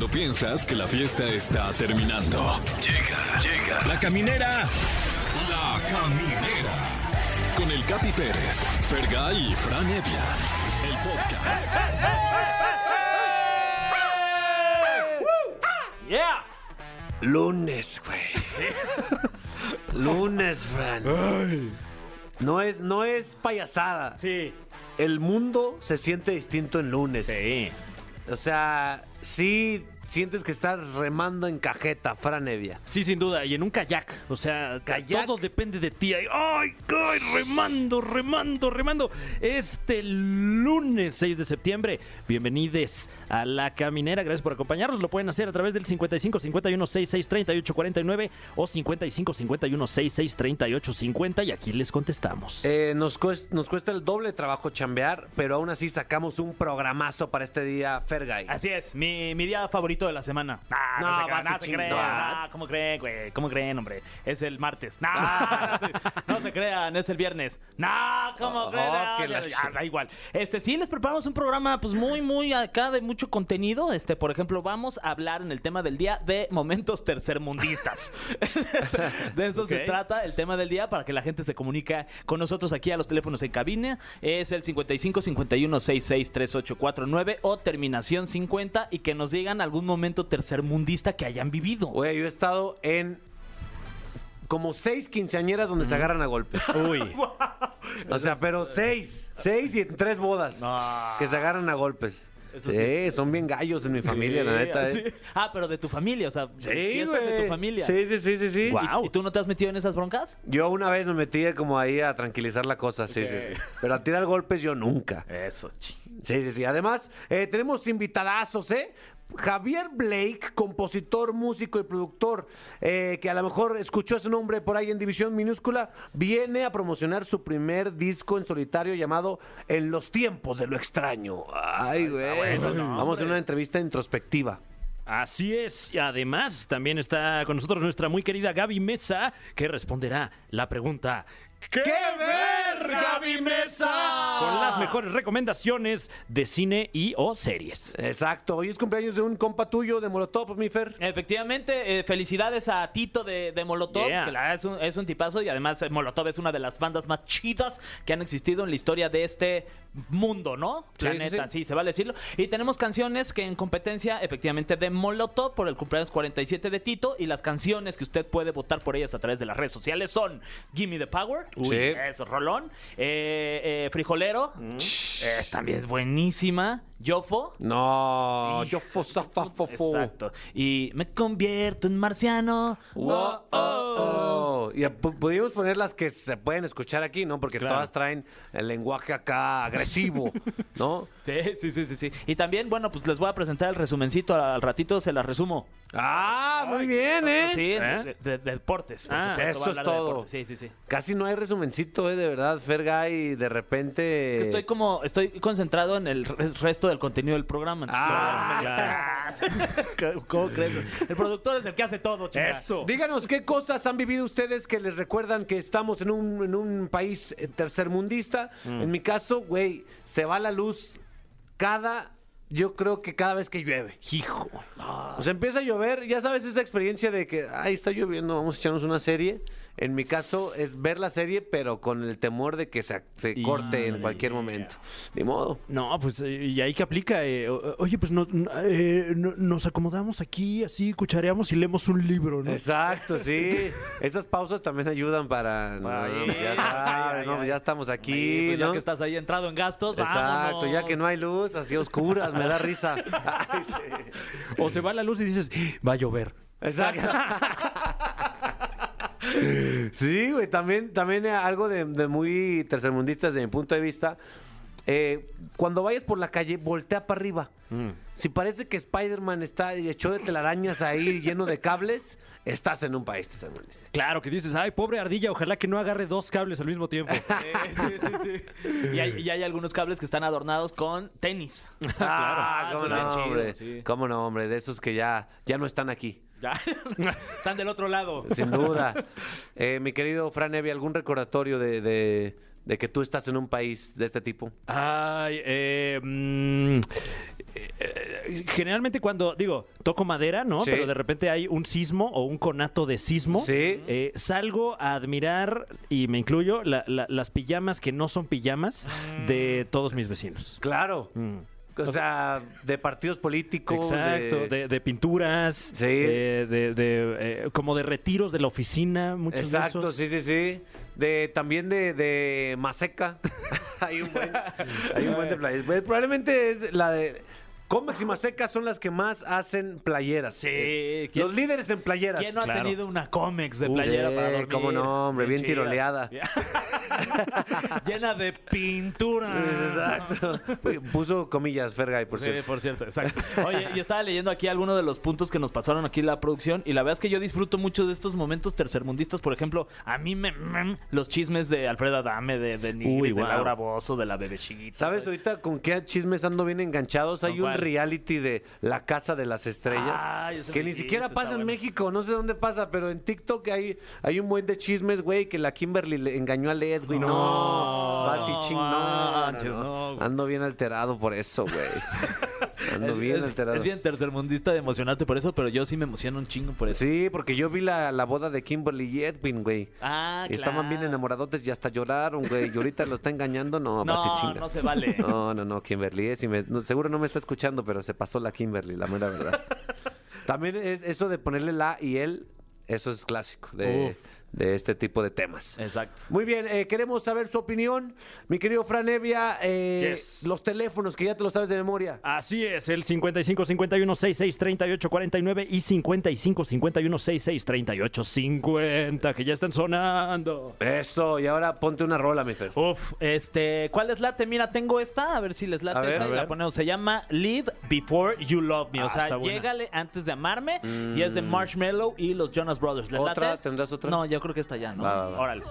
Cuando piensas que la fiesta está terminando. Llega, llega. La caminera. La caminera. Con el Capi Pérez, Fergay y Fran Evia. El podcast. Yeah. Lunes, güey. Lunes, Fran. No es, no es payasada. Sí. El mundo se siente distinto en lunes. Sí. O sea, sí sientes que estás remando en cajeta, Fran Evia. Sí, sin duda. Y en un kayak. O sea, Kayak. todo depende de ti. Ay, ay, remando, remando, remando. Este lunes 6 de septiembre, bienvenidos a La Caminera. Gracias por acompañarnos. Lo pueden hacer a través del 55 51 66 38 49 o 55 51 66 38 50 y aquí les contestamos. Eh, nos, cuesta, nos cuesta el doble trabajo chambear, pero aún así sacamos un programazo para este día, Fergay. Así es, mi, mi día favorito de la semana. Nah, No, no, se, crean, a no se chingar. crean. Nah, ¿Cómo creen, güey? ¿Cómo creen, hombre? Es el martes. Nah, no, se, no se crean, es el viernes. Nah, ¿cómo Oh, creen? que Ah, la ya, da igual. Este, sí, les preparamos un programa, pues, muy, muy acá de mucho contenido. Este, por ejemplo, vamos a hablar en el tema del día de momentos tercermundistas. de eso se trata el tema del día para que la gente se comunique con nosotros aquí a los teléfonos en cabina. Es el 55 51 66 3849 o terminación 50 y que nos digan algún momento tercermundista que hayan vivido. Güey, yo he estado en como seis quinceañeras donde se agarran a golpes. Uy. O sea, pero seis. Seis y en tres bodas. No. Que se agarran a golpes. Eso sí, son bien gallos en mi familia, la neta. Sí. eh. Ah, pero de tu familia, o sea, Sí, fiestas de tu familia. Sí, sí, sí, sí, sí. ¿Y- Guau. ¿Y, tú no te has metido en esas broncas? Yo una vez me metí como ahí a tranquilizar la cosa, sí, sí, sí. Pero a tirar golpes yo nunca. Eso, chi. Sí, sí, sí. Además, eh, tenemos invitadazos, ¿eh? Javier Blake, compositor, músico y productor, eh, que a lo mejor escuchó ese nombre por ahí en División Minúscula, viene a promocionar su primer disco en solitario llamado En los tiempos de lo extraño. Ay, güey. bueno, no, Vamos a una entrevista introspectiva. Así es, y además también está con nosotros nuestra muy querida Gaby Mesa, que responderá la pregunta ¿Qué, ver, Gaby Mesa? Con las mejores recomendaciones de cine y o series. Exacto. Hoy es cumpleaños de un compa tuyo de Molotov, mi Fer. Efectivamente, eh, felicidades a Tito de, de Molotov, Yeah. que la verdad es un, es un tipazo y además eh, Molotov es una de las bandas más chidas que han existido en la historia de este mundo, ¿no? Sí, sí, neta, sí. sí, se vale decirlo. Y tenemos canciones que en competencia, efectivamente, de Molotov por el cumpleaños 47 de Tito y las canciones que usted puede votar por ellas a través de las redes sociales son Gimme the Power, Uy. eso, Rolón, eh, eh, Frijolero, eh, también es buenísima, Yofo. No, yo fosafafofo. Exacto. Y me convierto en marciano. Wow, oh, oh. Y pu- pudimos poner las que se pueden escuchar aquí, ¿no? Porque Claro. todas traen el lenguaje acá agresivo, ¿no? Sí, sí, sí, sí, sí. Y también, bueno, pues les voy a presentar el resumencito. Al ratito se las resumo. Ah, muy bien, ¿eh? Sí, ¿Eh? de, de- de deportes. por Ah, supuesto, eso es todo. deportes. Sí, sí, sí. Casi no hay resumencito, ¿eh? De verdad, Fergay, de repente... Es que estoy como, estoy concentrado en el re- resto del contenido del programa. Ah, claro. ¿Cómo crees? El productor es el que hace todo, chica. Eso. Díganos qué cosas han vivido ustedes que les recuerdan que estamos en un, en un país eh, tercermundista. Mm. En mi caso, güey, se va la luz cada... Yo creo que cada vez que llueve. Hijo. O sea, empieza a llover, ya sabes esa experiencia de que, ay, está lloviendo, vamos a echarnos una serie. En mi caso es ver la serie, pero con el temor de que se, se Y- corte en cualquier momento. Ni modo. No, pues eh, y ahí que aplica. eh, oye, pues no- no- eh, no- nos acomodamos aquí, así cuchareamos y leemos un libro, ¿no? Exacto, sí. Esas pausas también ayudan para... no, ya sabes, no, ya estamos aquí, Sí, pues ya ¿no? que estás ahí entrado en gastos, Exacto, vámonos. ya que no hay luz, así oscuras, me da risa. Ay, sí. O se va la luz y dices, va a llover. Exacto. Sí, güey, también, también algo de, de muy tercermundistas desde mi punto de vista. eh, cuando vayas por la calle, voltea para arriba. Si parece que Spider-Man está hecho de telarañas ahí lleno de cables, estás en un país tercermundista. Claro, que dices, ay, pobre ardilla, ojalá que no agarre dos cables al mismo tiempo. Sí, sí, sí, sí. Y, hay, y hay algunos cables que están adornados con tenis. Ah, cómo eso es bien no, chido, hombre. sí. Cómo no, hombre, de esos que ya, ya no están aquí. Ya. Están del otro lado. Sin duda. Eh, mi querido Fran Evia, ¿algún recordatorio de, de- de que tú estás en un país de este tipo? Ay, eh, mm, eh, generalmente cuando, digo, toco madera, ¿no? Sí. Pero de repente hay un sismo o un conato de sismo. Sí. eh, salgo a admirar, y me incluyo, la- la- las pijamas que no son pijamas de todos mis vecinos. Claro. Mm. O sea, de partidos políticos. Exacto, de, de pinturas, Sí. eh, de, de, eh, como de retiros de la oficina, muchos Exacto, de esos. sí, sí, sí. De, también de, de Maseca. hay un buen, hay un buen de playeras. Pues, Probablemente es la de... Comex y Maseca son las que más hacen playeras. Sí, Eh, ¿quién- Los líderes en playeras. ¿Quién no claro. ha tenido una cómex de playera sí, para dormir? cómo no, hombre, bien tiroleada. Llena de pintura. Exacto. Puso comillas, Fergay, por Sí, cierto. por cierto, exacto. Oye, y estaba leyendo aquí algunos de los puntos que nos pasaron aquí en la producción y la verdad es que yo disfruto mucho de estos momentos tercermundistas. Por ejemplo, a mí me me- los chismes de Alfredo Adame, de, de Nigris, Uy, de guau. Laura Bozo, de la bebecita. ¿Sabes ahorita con qué chismes ando bien enganchados? Hay ¿Con un cuál? Reality de La Casa de las Estrellas que ni siquiera pasa en bueno. México, no sé dónde pasa, pero en TikTok hay, hay un buen de chismes, güey, que la Kimberly le engañó a Led, güey. No, No, vas y ching, no, no, no. Ando bien alterado por eso, güey. Ando Es, bien es- alterado. es bien tercermundista de emocionarte por eso, pero yo sí me emociono un chingo por eso. Sí, porque yo vi la, la boda de Kimberly y Edwin, güey. Ah, Y Estaban bien claro. enamoradotes y hasta lloraron, güey. Y ahorita lo está engañando, no, No, chinga. no se vale. No, no, no, Kimberly. me- no, seguro no me está escuchando, pero se pasó la Kimberly, la mera verdad. También es eso de ponerle la y él, eso es clásico de, de este tipo de temas. Exacto. Muy bien, eh, queremos saber su opinión. Mi querido Fran Evia, eh, Yes. los teléfonos que ya te lo sabes de memoria. Así es, el 55 51 66 38 49 y 55 51 66 38 50 que ya están sonando. Eso, y ahora ponte una rola, mi Fer. Uf, este, ¿cuál les late? Mira, tengo esta, a ver si les late ver, esta y la ponemos. Se llama Live Before You Love Me. Ah, o sea, está buena. llégale antes de amarme. Y es de Marshmallow y los Jonas Brothers. ¿Les ¿Otra? late? ¿Tendrás otra? No, yo creo que esta ya, ¿no? Va, va, va. Órale.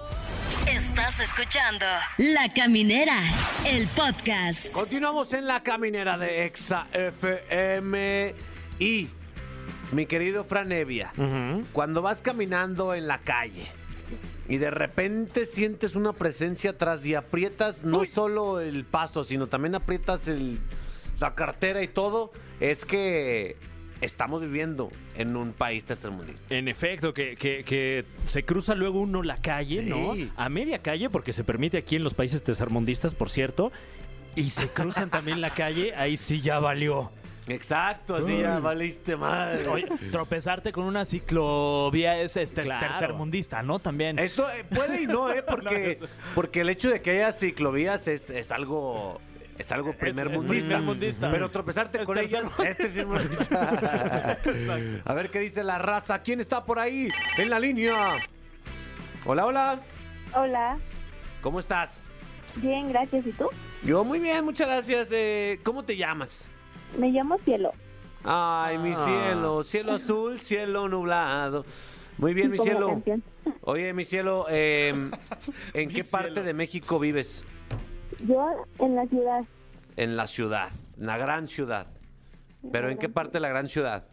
Estás escuchando La Caminera, el podcast. Continuamos en la caminera de Exa FM y mi querido Fran Evia, cuando vas caminando en la calle y de repente sientes una presencia atrás y aprietas no solo el paso, sino también aprietas el, la cartera y todo, es que estamos viviendo en un país tercermundista. En efecto, que, que- que se cruza luego uno la calle, Sí. ¿no? A media calle, porque se permite aquí en los países tercermundistas, por cierto. Y se cruzan también la calle, ahí sí ya valió. Exacto, así ya valiste madre. Oye, tropezarte con una ciclovía es este Claro. tercermundista, ¿no? También. Eso eh, puede y no, ¿eh? Porque, porque el hecho de que haya ciclovías es, es algo. Es algo primer es mundista. primermundista. Pero tropezarte Es con ellas, este es mundista. A ver qué dice la raza. ¿Quién está por ahí en la línea? Hola, hola. Hola, ¿Cómo estás? bien, gracias. ¿Y tú? Yo muy bien, muchas gracias. Eh, ¿Cómo te llamas? Me llamo Cielo. Ay, mi Ah. cielo. Cielo azul, cielo nublado. Muy bien, mi cielo. Oye, mi cielo, eh, ¿en Mi qué parte de México vives? Yo en la ciudad, En la ciudad, en la gran ciudad. ¿Pero en qué parte de la gran ciudad?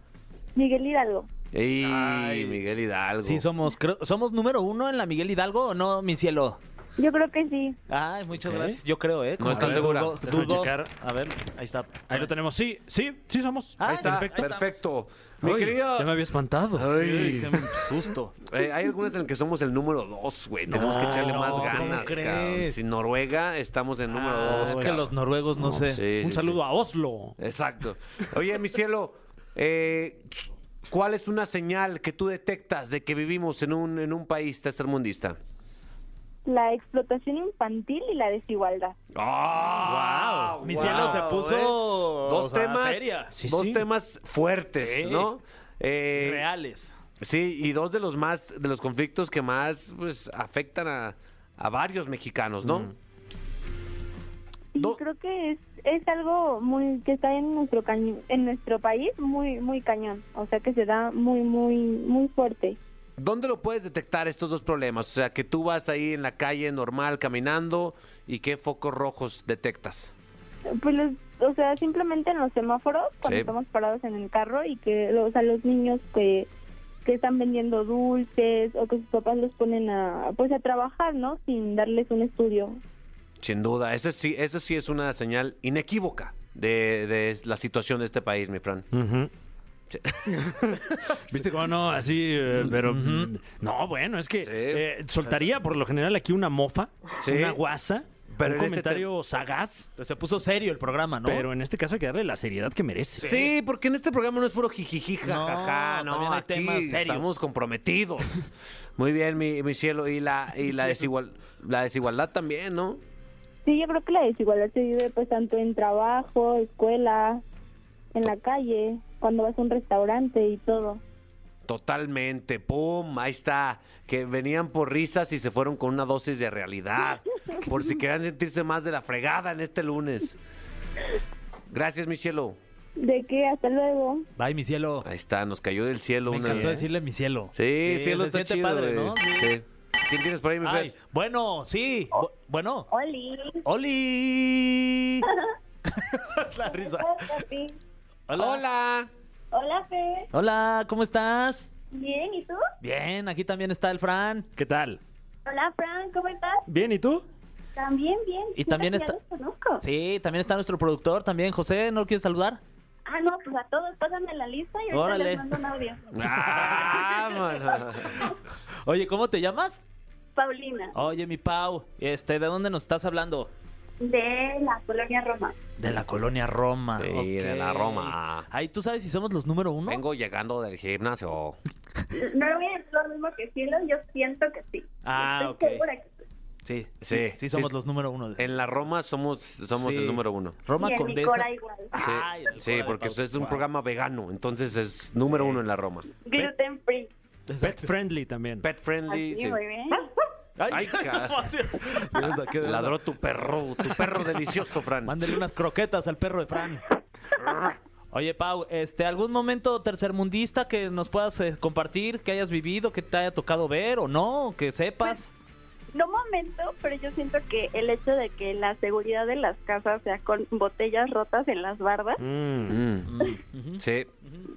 Miguel Hidalgo. ¡Ey, Ay. Miguel Hidalgo! Sí, somos, creo- somos número uno en la Miguel Hidalgo o no, mi cielo. Yo creo que sí. Ay, muchas Ok. gracias. Yo creo, ¿eh? No estás segura. Dudo, Déjame dudo. checar. A ver, ahí está. Ahí lo tenemos. Sí, sí, sí somos. Ah, Ahí está, perfecto. perfecto. Mi querido... Ya me había espantado. Sí, qué susto. Eh, hay algunas en las que somos el número dos, güey. Tenemos que No, echarle más ¿cómo ganas, crees? cabrón. Si Noruega, estamos en número Ah, dos. es que cabrón. los noruegos no, sé. Sí, Un sí, saludo sí. a Oslo. Exacto. Oye, mi cielo, eh, ¿cuál es una señal que tú detectas de que vivimos en un, en un país tercermundista? La explotación infantil y la desigualdad. ¡Ah! Mi wow, cielo se puso ¿eh? o Dos sea, temas, seria. Sí, dos sí. temas fuertes, Sí. ¿no? Eh, reales. Sí, y dos de los más, de los conflictos que más pues, afectan a, a varios mexicanos, ¿no? Do- creo que es, es algo muy que está en nuestro caño- en nuestro país muy muy cañón, o sea que se da muy muy muy fuerte. ¿Dónde lo puedes detectar estos dos problemas? O sea, que tú vas ahí en la calle normal caminando y qué focos rojos detectas. Pues los- o sea, simplemente en los semáforos cuando Sí. estamos parados en el carro y que o sea, los niños que que están vendiendo dulces o que sus papás los ponen a pues a trabajar, ¿no? Sin darles un estudio. Sin duda, esa sí, esa sí es una señal inequívoca de, de la situación de este país, mi Fran. Ujú. ¿Viste cómo no? Así, eh, pero... mm, No, bueno, es que Sí. eh, soltaría por lo general aquí una mofa, Sí. una guasa, Pero un en este comentario sagaz, se puso serio el programa, ¿no? pero en este caso hay que darle la seriedad que merece. Sí, porque en este programa no es puro jijiji, No, jajaja, no, también hay aquí temas serios. estamos comprometidos. Muy bien, mi, mi cielo, y la y la desigual la desigualdad también, ¿no? Sí, yo creo que la desigualdad se vive pues tanto en trabajo, escuela, en la calle, cuando vas a un restaurante y todo. Totalmente, pum, ahí está, que venían por risas y se fueron con una dosis de realidad, por si querían sentirse más de la fregada en este lunes. Gracias, mi cielo. ¿De qué? Hasta luego. Bye, mi cielo. Ahí está, nos cayó del cielo Me una- encantó decirle mi cielo. Sí, cielo está chido, padre. ¿no? Sí. ¿Quién tienes por ahí, mi Ay, Fer? bueno, sí. Bu- Bueno. Oli. ¡Oli! La risa. Hola. Hola. Hola, Fe. Hola, ¿cómo estás? Bien, ¿y tú? Bien, aquí también está el Fran. ¿Qué tal? Hola, Fran, ¿cómo estás? ¿Bien y tú? También bien. Y también está- ya los conozco. Sí, también está nuestro productor también. José, ¿no lo quieres saludar? Ah, no, pues a todos pásame la lista y ahorita Órale. les mando un audio. Ah, mano. Oye, ¿cómo te llamas? Paulina, Oye, mi Pau, este, ¿de dónde nos estás hablando? De la colonia Roma. De la colonia Roma. Sí, de la Roma. Ay, ¿tú sabes si somos los número uno? Vengo llegando del gimnasio. No voy a decir lo mismo que Cielo, yo siento que sí. Ah, Estoy ok. segura que sí. Sí, Sí, sí, somos sí. los número uno. En la Roma somos, somos Sí. el número uno. Roma y en mi Condesa. Cora igual. Sí, Ay, sí Cora porque Pau. es un Wow. programa vegano, entonces es número uno en la Roma. Gluten free. Pet friendly también. Pet friendly. Así, sí. muy bien. Ay, Sí, Ladró tu perro, tu perro delicioso, Fran. Mándele unas croquetas al perro de Fran. Oye, Pau, este, ¿algún momento tercermundista que nos puedas eh, compartir, que hayas vivido, que te haya tocado ver o no, que sepas? No momento, pero yo siento que el hecho de que la seguridad de las casas sea con botellas rotas en las bardas, Mm. Mm, Ujú. Sí,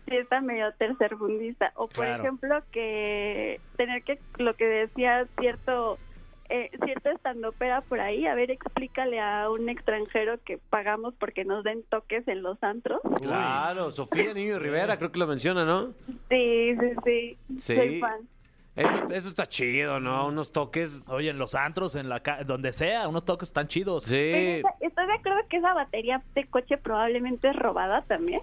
sí está medio tercermundista. O por Claro. ejemplo que tener que, lo que decía cierto eh, cierto estandopera por ahí, a ver, explícale a un extranjero que pagamos porque nos den toques en los antros. claro. Sofía Niño Rivera creo que lo menciona, ¿no? Sí, sí, sí. Sí. Soy fan. Eso, eso está chido, ¿no? Unos toques. Oye, en los antros, en la ca- donde sea, unos toques tan chidos. Sí. Pero esa- estoy de acuerdo que esa batería de coche probablemente es robada también.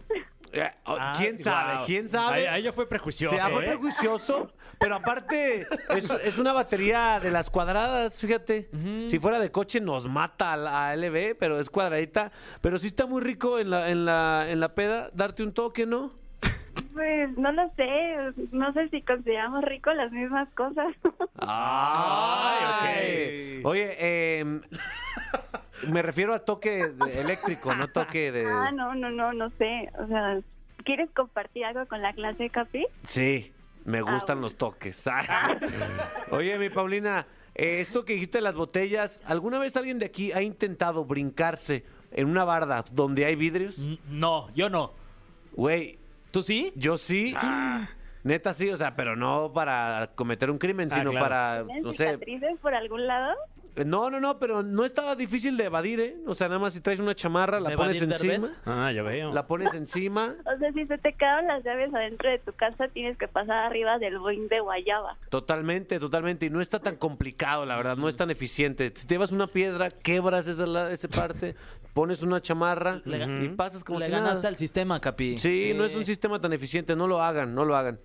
Eh, oh, Ah, ¿Quién sabe? Wow. ¿Quién sabe? ahí ya fue prejuicioso. Se fue ¿eh? prejuicioso, pero aparte es, es una batería de las cuadradas, fíjate. Si fuera de coche nos mata a la a LB, pero es cuadradita. Pero sí está muy rico en la, en la, en la peda darte un toque, ¿no? Pues no lo sé, no sé si consideramos rico las mismas cosas. Ay, ok. Oye, eh, me refiero a toque de- eléctrico, no toque de... Ah, no, no, no, no sé. O sea, ¿quieres compartir algo con la clase, Capi? Sí, me gustan bueno. los toques. Oye, mi Paulina, eh, esto que dijiste de las botellas, ¿alguna vez alguien de aquí ha intentado brincarse en una barda donde hay vidrios? N- No, yo no. Güey, ¿Tú sí? yo sí. Neta sí, o sea, pero no para cometer un crimen, Ah, sino claro. para, ¿Tienes no sé. cicatrices por algún lado? No, no, no, pero no estaba difícil de evadir, ¿eh? O sea, nada más si traes una chamarra, la ¿De pones encima. Ah, ya veo. La pones encima. O sea, si se te quedaron las llaves adentro de tu casa, tienes que pasar arriba del boing de guayaba. Totalmente, totalmente. Y no está tan complicado, la verdad, no es tan eficiente. Si te llevas una piedra, quebras esa, la- esa parte, pones una chamarra Le y pasas como Le si ganaste nada. al sistema, Capi. Sí, no es un sistema tan eficiente, no lo hagan, no lo hagan.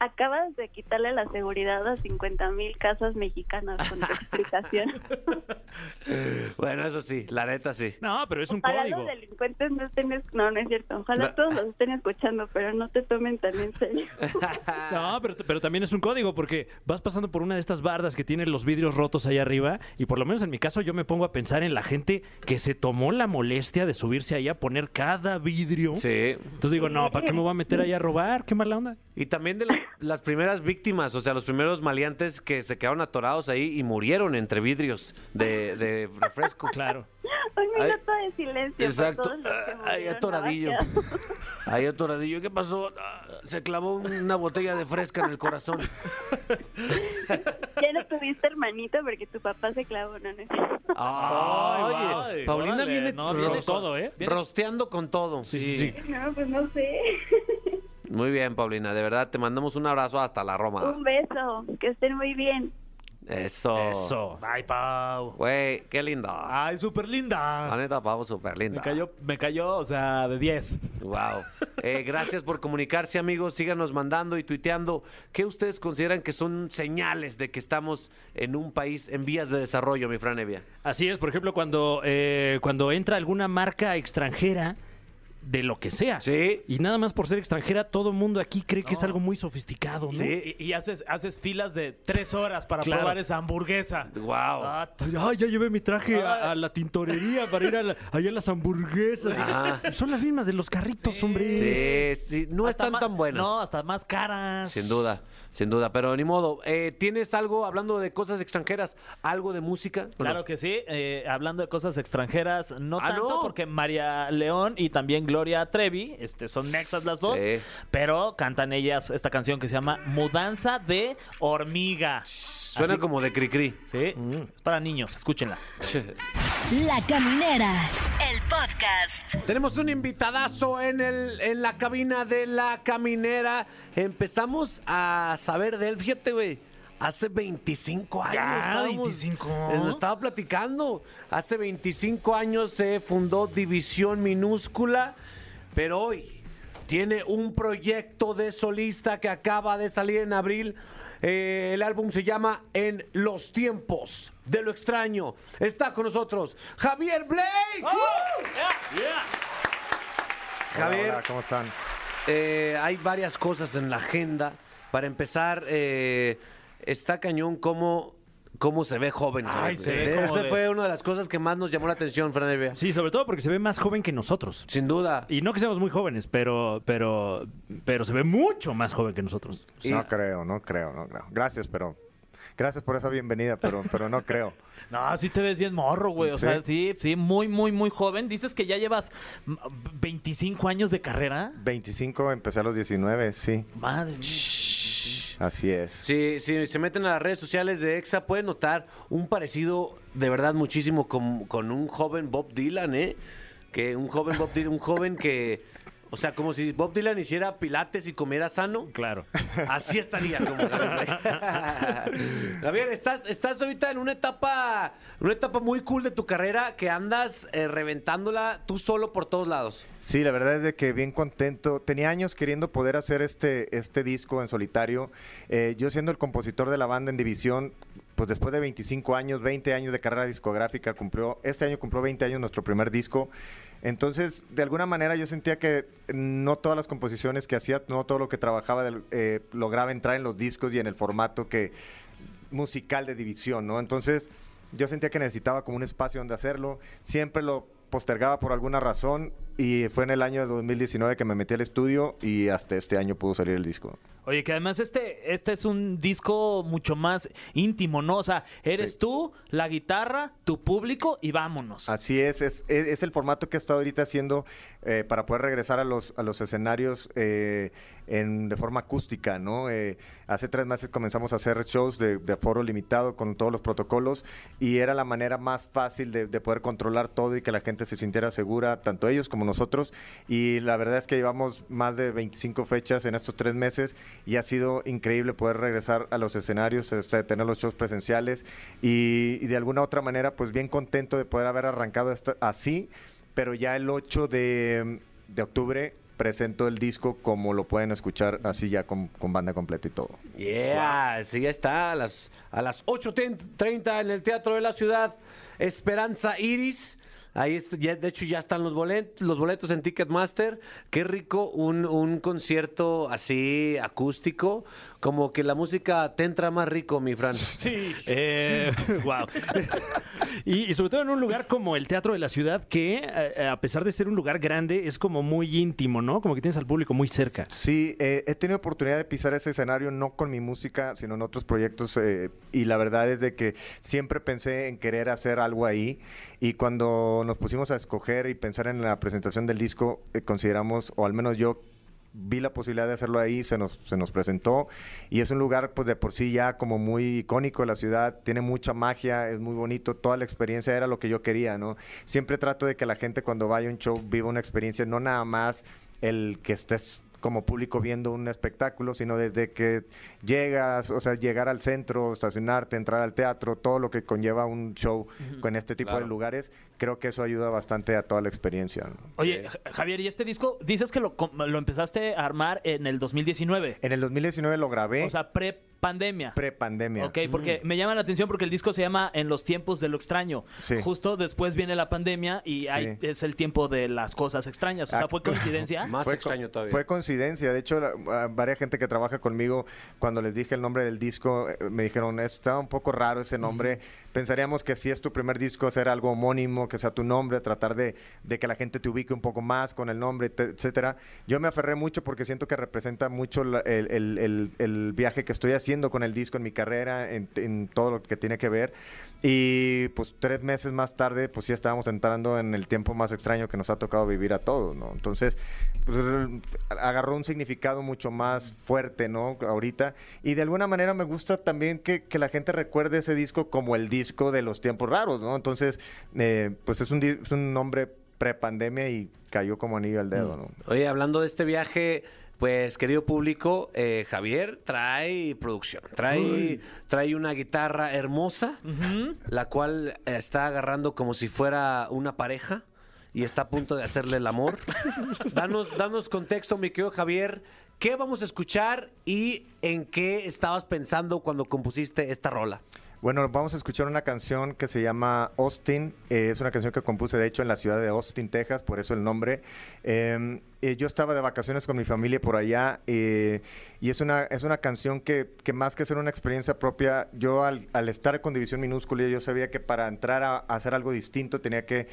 Acabas de quitarle la seguridad a 50 mil casas mexicanas con tu explicación. Bueno, eso sí, la neta sí. No, pero es un Ojalá código. los delincuentes no estén... es- No, no es cierto. Ojalá todos los estén escuchando, pero no te tomen tan en serio. No, pero, pero también es un código porque vas pasando por una de estas bardas que tienen los vidrios rotos ahí arriba y por lo menos en mi caso yo me pongo a pensar en la gente que se tomó la molestia de subirse ahí a poner cada vidrio. Sí. Entonces digo, no, ¿para qué me voy a meter ahí a robar? Qué mala onda. Y también de la- las primeras víctimas, o sea, los primeros maleantes que se quedaron atorados ahí y murieron entre vidrios de, de refresco. Claro. Un Ay, minuto de silencio. Exacto. Que Ahí atoradillo. Ahí atoradillo. ¿Qué pasó? Ah, Se clavó una botella de fresca en el corazón. Ya no tuviste hermanito porque tu papá se clavó, no, no es cierto. Ah, Oye, ay, Paulina viene, no, viene todo, ¿eh? Rosteando con todo. Sí, sí, sí. No, pues no sé. Muy bien, Paulina, de verdad, te mandamos un abrazo hasta la Roma. Un beso, que estén muy bien. Eso. Eso. Ay, Pau. Güey, qué linda. Ay, súper La linda. neta, Pau, súper linda. Me cayó, me cayó, o sea, de 10. Wow. Eh, gracias por comunicarse, amigos. Síganos mandando y tuiteando. ¿Qué ustedes consideran que son señales de que estamos en un país en vías de desarrollo, mi Fran Evia? Así es, por ejemplo, cuando, eh, cuando entra alguna marca extranjera de lo que sea. Sí. Y nada más por ser extranjera, todo el mundo aquí cree que es algo muy sofisticado, ¿no? Sí. Y, y haces, haces filas de tres horas para Claro. probar esa hamburguesa. Wow. Ah, t- Ay, ya llevé mi traje a, a la tintorería para ir a la- allá a las hamburguesas. Ajá. Son las mismas de los carritos, hombre. Sí, sí, no hasta están más- tan buenas. No, hasta más caras. Sin duda, sin duda. Pero ni modo. Eh, ¿Tienes algo, hablando de cosas extranjeras, algo de música? ¿O Claro no? que sí, eh, hablando de cosas extranjeras, no Ah, tanto ¿no? porque María León y también Gloria Trevi, este, son nexas las dos, Sí. pero cantan ellas esta canción que se llama Mudanza de Hormiga. Suena Así- como de cri-cri. Sí, es para niños, escúchenla. La Caminera, el podcast. Tenemos un invitadazo en, el, en la cabina de la caminera. Empezamos a saber de él. Fíjate, güey. Hace 25 años. Ya, estábamos- 25. eh, Nos estaba platicando. Hace 25 años se fundó División Minúscula. Pero hoy tiene un proyecto de solista que acaba de salir en abril. Eh, el álbum se llama En los tiempos de lo extraño. Está con nosotros Javier Blake. Javier, Hola, hola, ¿cómo están? eh, hay varias cosas en la agenda. Para empezar, eh, está cañón cómo, cómo se ve joven. Ay, se ve como Esa de- fue una de las cosas que más nos llamó la atención, Fran Evia. Sí, sobre todo porque se ve más joven que nosotros. Sin duda. Y no que seamos muy jóvenes, pero, pero, pero se ve mucho más joven que nosotros. Y- No creo, no creo, no creo. Gracias, pero... Gracias por esa bienvenida, pero, pero no creo. No, sí te ves bien morro, güey. O ¿Sí? sea, sí, sí, muy, muy, muy joven. Dices que ya llevas mm, 25 años de carrera. 25, empecé a los 19, sí. Madre mía. Así es. Si, si se meten a las redes sociales de EXA, pueden notar un parecido de verdad muchísimo con, con un joven Bob Dylan, ¿eh? Que un joven Bob Dylan, un joven que, o sea, como si Bob Dylan hiciera pilates y comiera sano. Claro. Así estaría como Javier estás, estás ahorita en una etapa, una etapa muy cool de tu carrera que andas eh, reventándola tú solo por todos lados. Sí, la verdad es de que bien contento. Tenía años queriendo poder hacer este, este disco en solitario. Eh, yo siendo el compositor de la banda en división, pues después de 25 años, 20 años de carrera discográfica, cumplió, este año cumplió 20 años nuestro primer disco. Entonces, de alguna manera yo sentía que no todas las composiciones que hacía, no todo lo que trabajaba eh, lograba entrar en los discos y en el formato que musical de división, ¿no? Entonces, yo sentía que necesitaba como un espacio donde hacerlo. Siempre lo postergaba por alguna razón y fue en el año de 2019 que me metí al estudio y hasta este año pudo salir el disco. Oye, que además este, este es un disco mucho más íntimo, ¿no? O sea, eres Sí. tú, la guitarra, tu público y vámonos. Así es, es, es- es el formato que he estado ahorita haciendo eh, para poder regresar a los, a los escenarios eh, en, de forma acústica, ¿no? Eh, hace tres meses comenzamos a hacer shows de, de aforo limitado con todos los protocolos y era la manera más fácil de, de poder controlar todo y que la gente se sintiera segura, tanto ellos como nosotros. Y la verdad es que llevamos más de 25 fechas en estos tres meses y ha sido increíble poder regresar a los escenarios, sea, tener los shows presenciales y, y de alguna otra manera, pues bien contento de poder haber arrancado esto así, pero ya el 8 de, de octubre presento el disco como lo pueden escuchar así ya con, con banda completa y todo. Yeah, sí, ya está a las, a las 8.30 en el Teatro de la Ciudad, Esperanza Iris. Ahí está, ya, de hecho ya están los boletos, los boletos en Ticketmaster. Qué rico un, un concierto así acústico, como que la música te entra más rico, mi Fran. Sí. Eh, wow. y, y sobre todo en un lugar como el Teatro de la Ciudad, que eh, a pesar de ser un lugar grande, es como muy íntimo, ¿no? Como que tienes al público muy cerca. Sí, eh, he tenido oportunidad de pisar ese escenario, no con mi música, sino en otros proyectos, eh, y la verdad es de que siempre pensé en querer hacer algo ahí, y cuando nos pusimos a escoger y pensar en la presentación del disco, eh, consideramos, o al menos yo, vi la posibilidad de hacerlo ahí, se nos, se nos presentó. Y es un lugar pues de por sí ya como muy icónico de la ciudad, tiene mucha magia, es muy bonito, toda la experiencia era lo que yo quería, ¿no? Siempre trato de que la gente cuando vaya a un show viva una experiencia, no nada más el que estés como público viendo un espectáculo, sino desde que llegas, o sea, llegar al centro, estacionarte, entrar al teatro, todo lo que conlleva un show con este tipo de lugares, creo que eso ayuda bastante a toda la experiencia. ¿no? Oye, Ja- Javier, ¿y este disco dices que lo, com- lo empezaste a armar en el 2019? En el 2019 lo grabé, O sea, pre-pandemia. pre-pandemia. Ok, porque me llama la atención porque el disco se llama En los tiempos de lo extraño. Sí. Justo después viene la pandemia y Sí. ahí es el tiempo de las cosas extrañas. O sea, Ah, ¿fue coincidencia? Más Fue extraño co- todavía. Fue coincidencia. De hecho, la- a varias gente que trabaja conmigo, cuando les dije el nombre del disco, eh, me dijeron, está un poco raro ese nombre. Pensaríamos que si es tu primer disco, hacer algo homónimo, que sea tu nombre, tratar de, de que la gente te ubique un poco más con el nombre, te- etcétera. Yo me aferré mucho porque siento que representa mucho el, el- el- el viaje que estoy haciendo con el disco en mi carrera, en todo lo que tiene que ver. Y pues tres meses más tarde, pues sí estábamos entrando en el tiempo más extraño que nos ha tocado vivir a todos, ¿no? Entonces, pues, agarró un significado mucho más fuerte, ¿no? Ahorita. Y de alguna manera me gusta también que, que la gente recuerde ese disco como el disco de los tiempos raros, ¿no? Entonces, eh, pues es un, es un nombre pre-pandemia y cayó como anillo al dedo, ¿no? Oye, hablando de este viaje, pues querido público, eh, Javier trae producción, trae, trae una guitarra hermosa, la cual está agarrando como si fuera una pareja y está a punto de hacerle el amor. danos, danos contexto, mi querido Javier. ¿Qué vamos a escuchar y en qué estabas pensando cuando compusiste esta rola? Bueno, vamos a escuchar una canción que se llama Austin. Eh, es una canción que compuse, de hecho, en la ciudad de Austin, Texas, por eso el nombre. Eh, eh, yo estaba de vacaciones con mi familia por allá eh, y es una, es una canción que, que más que ser una experiencia propia, yo al, estar con División Minúscula, yo sabía que para entrar a, a hacer algo distinto tenía que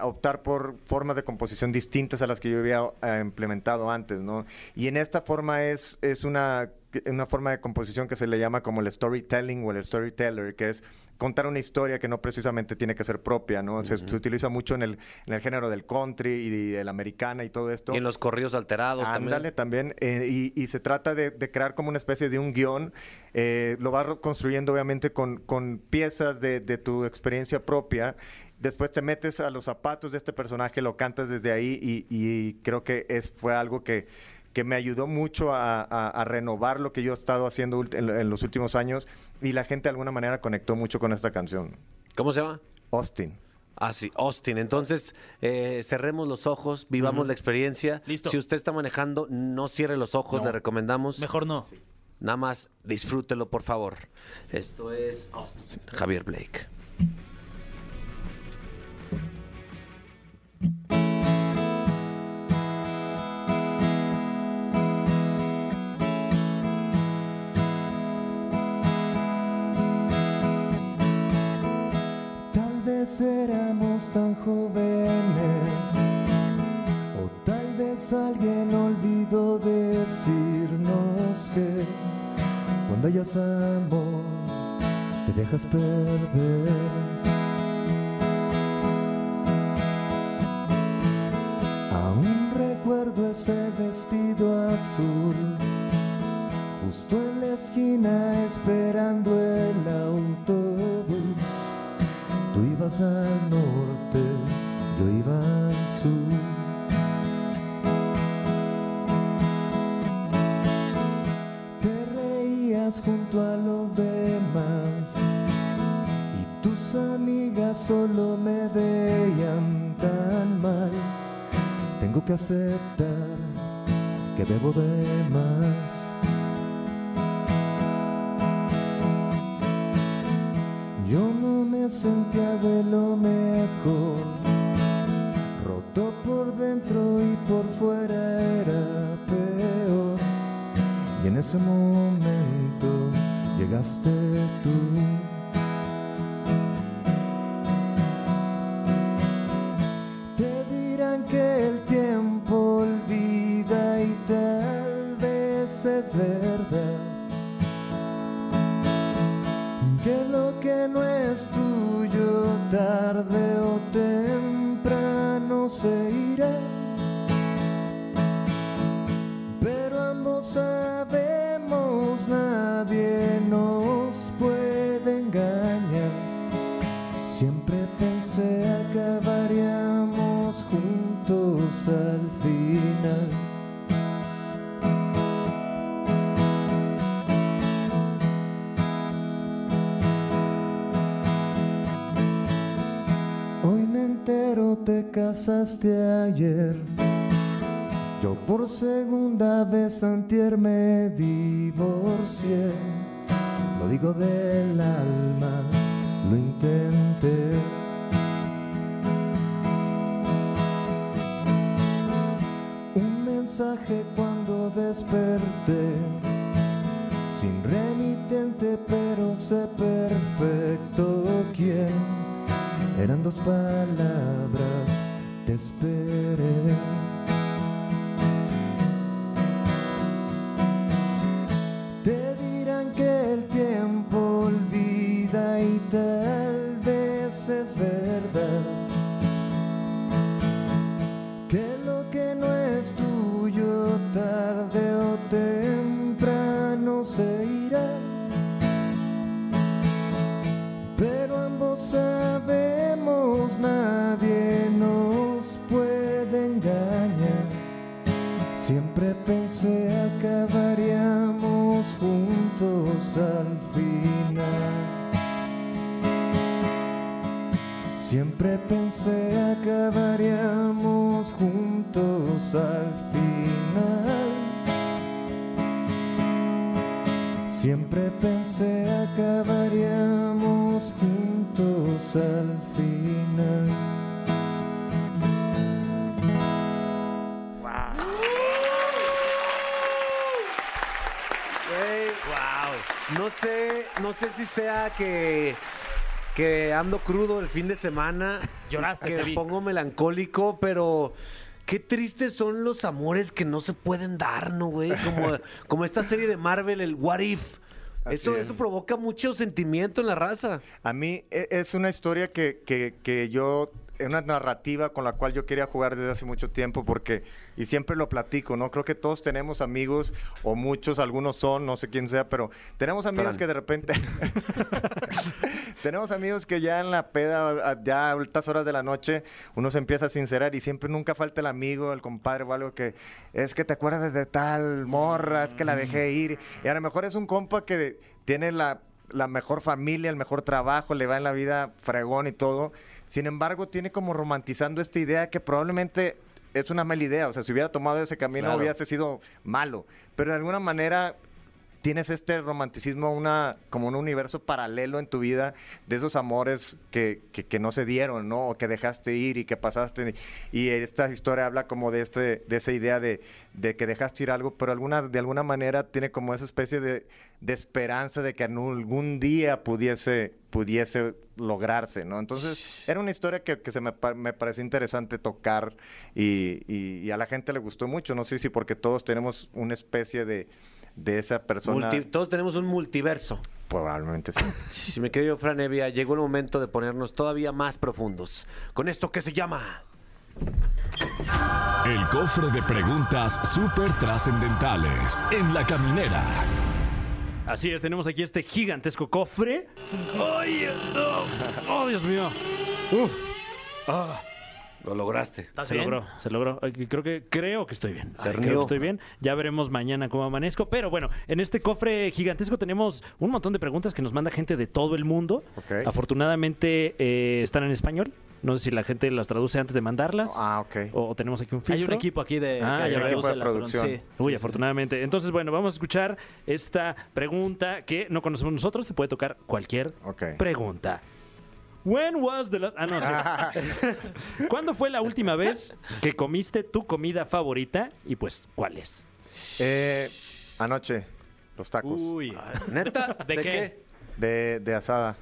optar por formas de composición distintas a las que yo había implementado antes, ¿no? Y en esta forma es, es una una forma de composición que se le llama como el storytelling o el storyteller, que es contar una historia que no precisamente tiene que ser propia, ¿no? Se, se utiliza mucho en el, en el género del country y de la americana y todo esto. Y en los corridos alterados Ándale también. también. eh, y, y se trata de, de crear como una especie de un guion. eh, lo vas construyendo obviamente con, con piezas de, de tu experiencia propia. Después te metes a los zapatos de este personaje, lo cantas desde ahí y, y creo que es, fue algo que, que me ayudó mucho a, a- a renovar lo que yo he estado haciendo en, en los últimos años y la gente de alguna manera conectó mucho con esta canción. ¿Cómo se llama? Austin. Ah, sí, Austin. Entonces, eh, cerremos los ojos, vivamos la experiencia. Listo. Si usted está manejando, no cierre los ojos, No. le recomendamos. Mejor no. Nada más disfrútelo, por favor. Esto es Austin. Javier Blake. Vez éramos tan jóvenes, o tal vez alguien olvidó decirnos que cuando hayas amor te dejas perder. Casaste ayer. Yo por segunda vez antier me divorcié. Lo digo del alma, lo intenté. Un mensaje cuando desperté. Sin remitente, pero sé perfecto quién. Eran dos palabras, te esperé. Pensé acabaríamos juntos al final. Siempre pensé acabaríamos juntos al final. Güey, No sé, no sé si sea que, que ando crudo el fin de semana. Lloraste, Que me pongo melancólico, pero qué tristes son los amores que no se pueden dar, ¿no, güey? Como, como esta serie de Marvel, el What If. Eso, es. eso provoca mucho sentimiento en la raza. A mí e- es una historia que, que, que yo, una narrativa con la cual yo quería jugar desde hace mucho tiempo porque, y siempre lo platico, ¿no? Creo que todos tenemos amigos, o muchos, algunos son, no sé quién sea, pero tenemos amigos Fran. que de repente, tenemos amigos que ya en la peda, ya a altas horas de la noche, uno se empieza a sincerar y siempre nunca falta el amigo, el compadre o algo que, es que te acuerdas de tal morra, es que la dejé ir, y a lo mejor es un compa que tiene la la mejor familia, el mejor trabajo, le va en la vida fregón y todo. Sin embargo, tiene como romantizando esta idea que probablemente es una mala idea. O sea, si hubiera tomado ese camino Claro. hubiese sido malo. Pero de alguna manera tienes este romanticismo, una, como un universo paralelo en tu vida de esos amores que, que, no se dieron, ¿no? O que dejaste ir y que pasaste. Y esta historia habla como de, este, de esa idea de, de que dejaste ir algo, pero alguna, de alguna manera tiene como esa especie de, esperanza de que algún día pudiese, pudiese lograrse, ¿no? Entonces, era una historia que, que se me, me pareció interesante tocar y, y- y a la gente le gustó mucho. No sé si porque todos tenemos una especie de, de esa persona. Multi- todos tenemos un multiverso. Probablemente sí. Si me quedo yo, Fran Evia, llegó el momento de ponernos todavía más profundos. Con esto que se llama... El cofre de preguntas súper trascendentales en la caminera. Así es, tenemos aquí este gigantesco cofre. ¡Oh, Dios mío! ¡Uf! Ah, Lo lograste. ¿Estás se bien? logró, se logró. Creo que, creo que estoy bien. Se Ay, creo que estoy bien. Ya veremos mañana cómo amanezco. Pero bueno, en este cofre gigantesco tenemos un montón de preguntas que nos manda gente de todo el mundo. Afortunadamente eh, están en español. No sé si la gente las traduce antes de mandarlas. Ah, ok. O, o tenemos aquí un filtro. Hay un equipo aquí de, Ah, ya Equipo de producción. Sí. Uy, afortunadamente. Entonces, bueno, vamos a escuchar esta pregunta que no conocemos nosotros. Te puede tocar cualquier Ok. pregunta. When was the last... Ah, no, sí. ¿Cuándo fue la última vez que comiste tu comida favorita? Y pues, ¿cuál es? Eh, anoche, los tacos. Uy. ¿Neta? ¿De qué? De, de asada.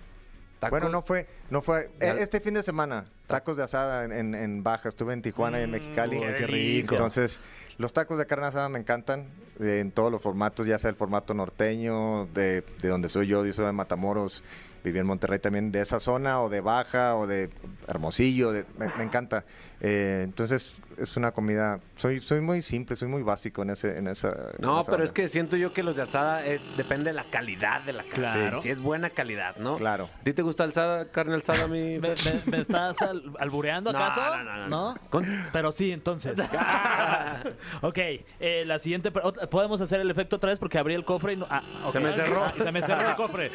¿Tacos? Bueno, no fue, no fue. Eh, Este fin de semana, tacos de asada en, en- en Baja. Estuve en Tijuana y en Mexicali. uy, qué rico. Entonces, los tacos de carne asada me encantan. eh, en todos los formatos, ya sea el formato norteño, de, de donde soy yo, yo soy de Matamoros. Viví en Monterrey también, de esa zona, o de Baja, o de Hermosillo. de- me, me encanta. Eh, entonces, es una comida. Soy, soy muy simple, soy muy básico en, ese, en esa. en No, esa pero es que siento yo que los de asada es depende de la calidad de la carne. Claro. Si es buena calidad, ¿no? Claro. ¿A ti te gusta alzada, carne alzada, mi? ¿Me, me- me estás al- albureando acaso? no, no, no, no. Con- Pero sí, entonces. ok, eh, la siguiente. ¿Podemos hacer el efecto otra vez? Porque abrí el cofre y no. ah, ok. Se me cerró. Ah, se me cerró el cofre.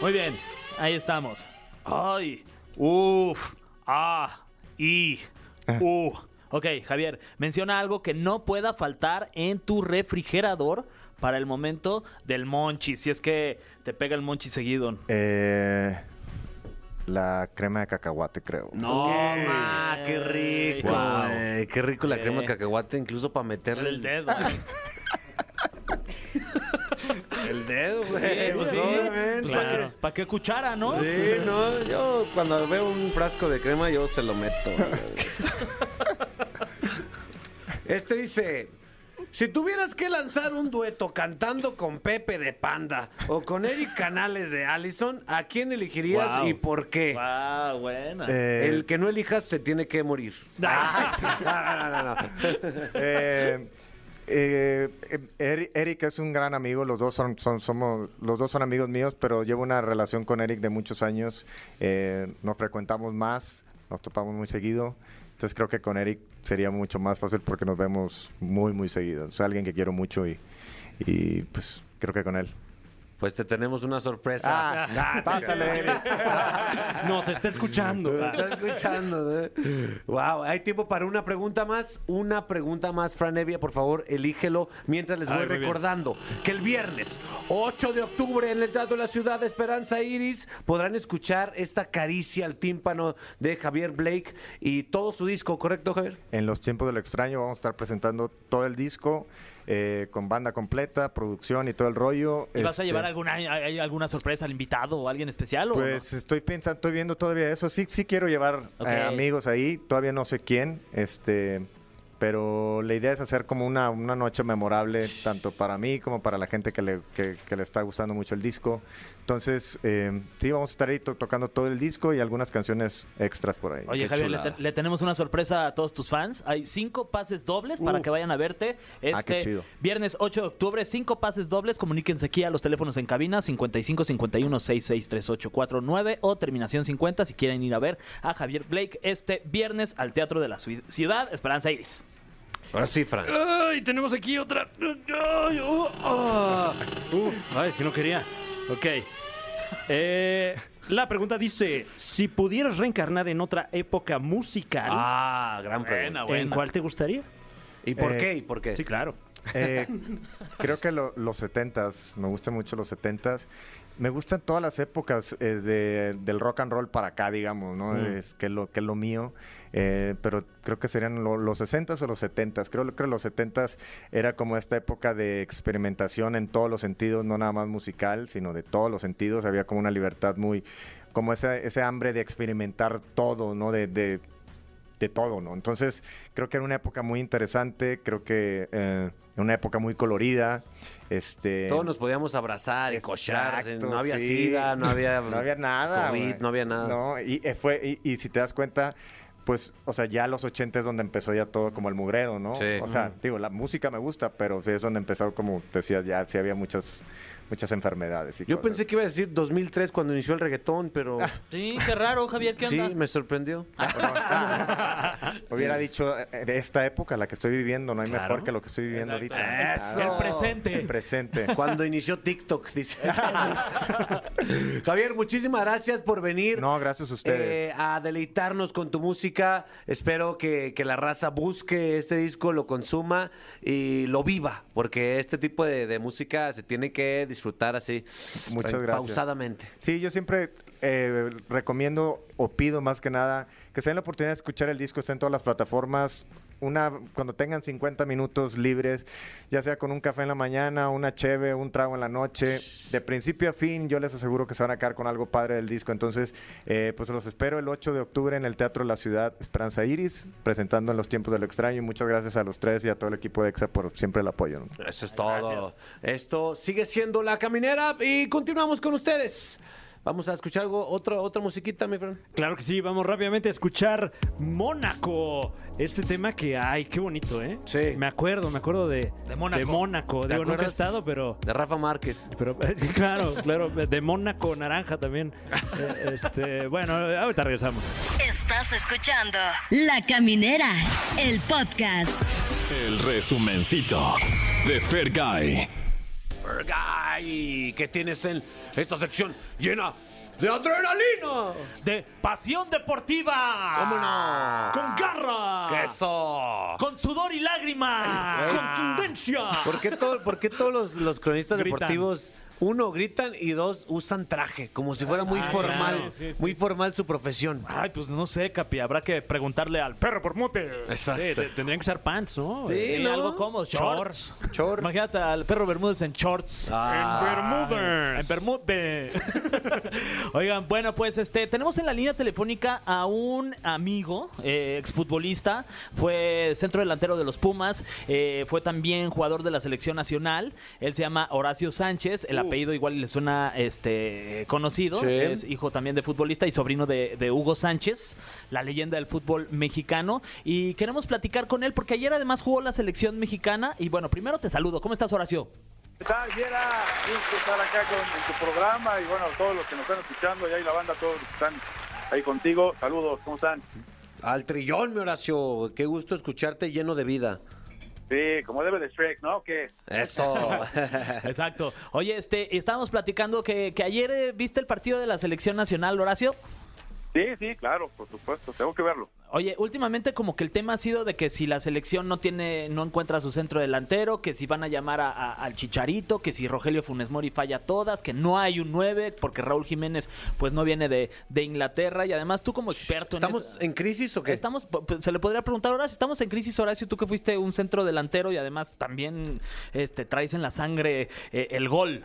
Muy bien, ahí estamos. Ay, uff, ah, y, Uh, ok, Javier, menciona algo que no pueda faltar en tu refrigerador para el momento del monchi, si es que te pega el monchi seguido. Eh, la crema de cacahuate, creo. No, ma, qué rico. Wow. Qué rico la crema de cacahuate, incluso para meterle El dedo. el dedo, güey. Sí, pues sí. obviamente. Claro. ¿Para qué cuchara, no? Sí, no, yo cuando veo un frasco de crema yo se lo meto. Este dice, si tuvieras que lanzar un dueto cantando con Pepe de Panda o con Eric Canales de Allison, ¿a quién elegirías Wow. y por qué? Wow, buena. Eh, El que no elijas se tiene que morir. Ah, No, no, no, no. Eh, eh, Eri- Eric es un gran amigo, los dos son, son- somos, los dos son amigos míos, pero llevo una relación con Eric de muchos años. Eh, nos frecuentamos más, nos topamos muy seguido. Entonces creo que con Eric sería mucho más fácil porque nos vemos muy, muy seguido. Es alguien que quiero mucho y, y pues creo que con él. Pues te tenemos una sorpresa. Ah, pásale, Eric. Nos está escuchando. Está escuchando, ¿eh? Wow, hay tiempo para una pregunta más. Una pregunta más, Fran Evia, por favor, elígelo mientras les voy Ay, recordando que el viernes 8 de octubre en el Teatro de la Ciudad de Esperanza Iris podrán escuchar esta caricia al tímpano de Javier Blake y todo su disco, ¿correcto, Javier? En los tiempos del extraño vamos a estar presentando todo el disco eh, con banda completa, producción y todo el rollo. ¿Y vas a Este, llevar alguna, hay alguna sorpresa al invitado o alguien especial? o no? Pues estoy pensando, estoy viendo todavía eso. Sí, sí quiero llevar eh, amigos ahí. Todavía no sé quién. Este, pero la idea es hacer como una, una noche memorable tanto para mí como para la gente que le, que, que le está gustando mucho el disco. Entonces, eh, sí, vamos a estar ahí to- tocando todo el disco y algunas canciones extras por ahí. Oye, Qué Javier, le, chulada. te- le tenemos una sorpresa a todos tus fans. Hay cinco pases dobles para que vayan a verte. Este qué chido. viernes 8 de octubre, cinco pases dobles. Comuníquense aquí a los teléfonos en cabina 55 51 66 3849 o terminación 50 si quieren ir a ver a Javier Blake este viernes al Teatro de la Ciu- Ciudad Esperanza Iris. Ahora sí, Fran. Ay, tenemos aquí otra. Ay, oh, ah. Uf, ay, es que no quería. Ok. Eh, la pregunta dice: si pudieras reencarnar en otra época musical, Ah, gran pregunta. ¿en cuál te gustaría? ¿Y por Eh, qué? ¿Y por qué? Sí, claro. Eh, creo que lo- los setentas, me gustan mucho los setentas. Me gustan todas las épocas eh, de- del rock and roll para acá, digamos, ¿no? Es que es lo, que es lo mío. Eh, pero creo que serían lo- los sesentas o los setentas. Creo que los setentas era como esta época de experimentación en todos los sentidos, no nada más musical, sino de todos los sentidos. Había como una libertad muy, como ese, ese hambre de experimentar todo, ¿no? De, de, de todo, ¿no? Entonces, creo que era una época muy interesante, creo que eh, una época muy colorida. Este, Todos nos podíamos abrazar y cochar. No había sí. sida, no había, no había nada. COVID, no había nada. No, y, eh, fue, y, y si te das cuenta, pues, o sea, ya los 80 es donde empezó ya todo como el mugrero, ¿no? Sí. O sea, digo, la música me gusta, pero sí es donde empezó, como decías, ya sí había muchas, muchas enfermedades. Y Yo cosas. pensé que iba a decir 2003 cuando inició el reggaetón, pero Sí, qué raro, Javier, ¿qué sí, onda? me sorprendió. Hubiera dicho eh, de esta época, la que estoy viviendo, no hay Claro. mejor que lo que estoy viviendo Exacto. ahorita. Eso. El presente. El presente. Cuando inició TikTok, dice. Javier, muchísimas gracias por venir. No, gracias a ustedes. eh, a deleitarnos con tu música. Espero que, que la raza busque este disco, lo consuma y lo viva, porque este tipo de, de música se tiene que disfrutar así, Muchas eh, gracias. pausadamente. Sí, yo siempre eh, recomiendo o pido más que nada que se den la oportunidad de escuchar el disco, está en todas las plataformas. Una, cuando tengan 50 minutos libres, ya sea con un café en la mañana, una cheve, un trago en la noche, de principio a fin, yo les aseguro que se van a quedar con algo padre del disco. Entonces, eh, pues los espero el 8 de octubre en el Teatro de la Ciudad Esperanza Iris, presentando en los tiempos de lo extraño. Y muchas gracias a los tres y a todo el equipo de EXA por siempre el apoyo. ¿no? Eso es todo. Gracias. Esto sigue siendo La Caminera y continuamos con ustedes. Vamos a escuchar algo, otro, otra musiquita, mi friend. Claro que sí, vamos rápidamente a escuchar Mónaco. Este tema que, ay, qué bonito, ¿eh? Sí. Me acuerdo, me acuerdo de, De Mónaco. De Mónaco. ¿Te Digo, nunca he estado, pero, De Rafa Márquez. pero sí, claro, claro. De Mónaco naranja también. Eh, este, bueno, ahorita regresamos. Estás escuchando La Caminera, el podcast. El resumencito de Fergay. Fergay, ¿qué tienes en esta sección llena ¡De adrenalina! de pasión deportiva. ¿Cómo no? Con garra. ¡Eso! Con sudor y lágrima. Contundencia. ¿Por qué, todo- por qué todos los, los cronistas Gritan. deportivos, uno, gritan y dos, usan traje? Como si fuera muy Ah, formal, claro, sí, sí. muy formal su profesión. Ay, pues no sé, Capi. Habrá que preguntarle al perro por mute. Sí, te- tendrían que usar pants, ¿no? Sí, Sí, ¿no? algo como shorts. Short. Imagínate al perro Bermúdez en shorts. Ah. En Bermúdez. Oigan, bueno, pues este tenemos en la línea telefónica a un amigo, eh, exfutbolista, fue centro delantero de los Pumas, eh, fue también jugador de la selección nacional. Él se llama Horacio Sánchez, el apellido igual le suena este conocido, Sí. es hijo también de futbolista y sobrino de, de Hugo Sánchez, la leyenda del fútbol mexicano. Y queremos platicar con él porque ayer además jugó la selección mexicana. Y bueno, primero te saludo. ¿Cómo estás, Horacio? ¿Qué tal, Viera? Gusto estar acá con, en tu programa y bueno, todos los que nos están escuchando y ahí la banda, todos los que están ahí contigo. Saludos, ¿cómo están? Al trillón, mi Horacio. Qué gusto escucharte lleno de vida. Sí, como debe de Shrek, ¿no? Que Eso. Exacto. Oye, este, estábamos platicando que, que ayer eh, viste el partido de la selección nacional, Horacio. Sí, sí, claro, por supuesto, tengo que verlo. Oye, últimamente como que el tema ha sido de que si la selección no tiene, no encuentra su centro delantero, que si van a llamar a- a- al Chicharito, que si Rogelio Funes Mori falla todas, que no hay un 9, porque Raúl Jiménez pues no viene de, de Inglaterra y además tú como experto en ¿Estamos eso- en crisis o qué? Estamos, se le podría preguntar, Horacio, estamos en crisis, Horacio, tú que fuiste un centro delantero y además también este, traes en la sangre eh, el gol.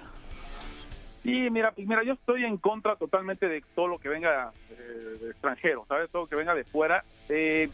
Sí, mira, mira, yo estoy en contra totalmente de todo lo que venga eh, de extranjero, ¿sabes? Todo lo que venga de fuera. Eh,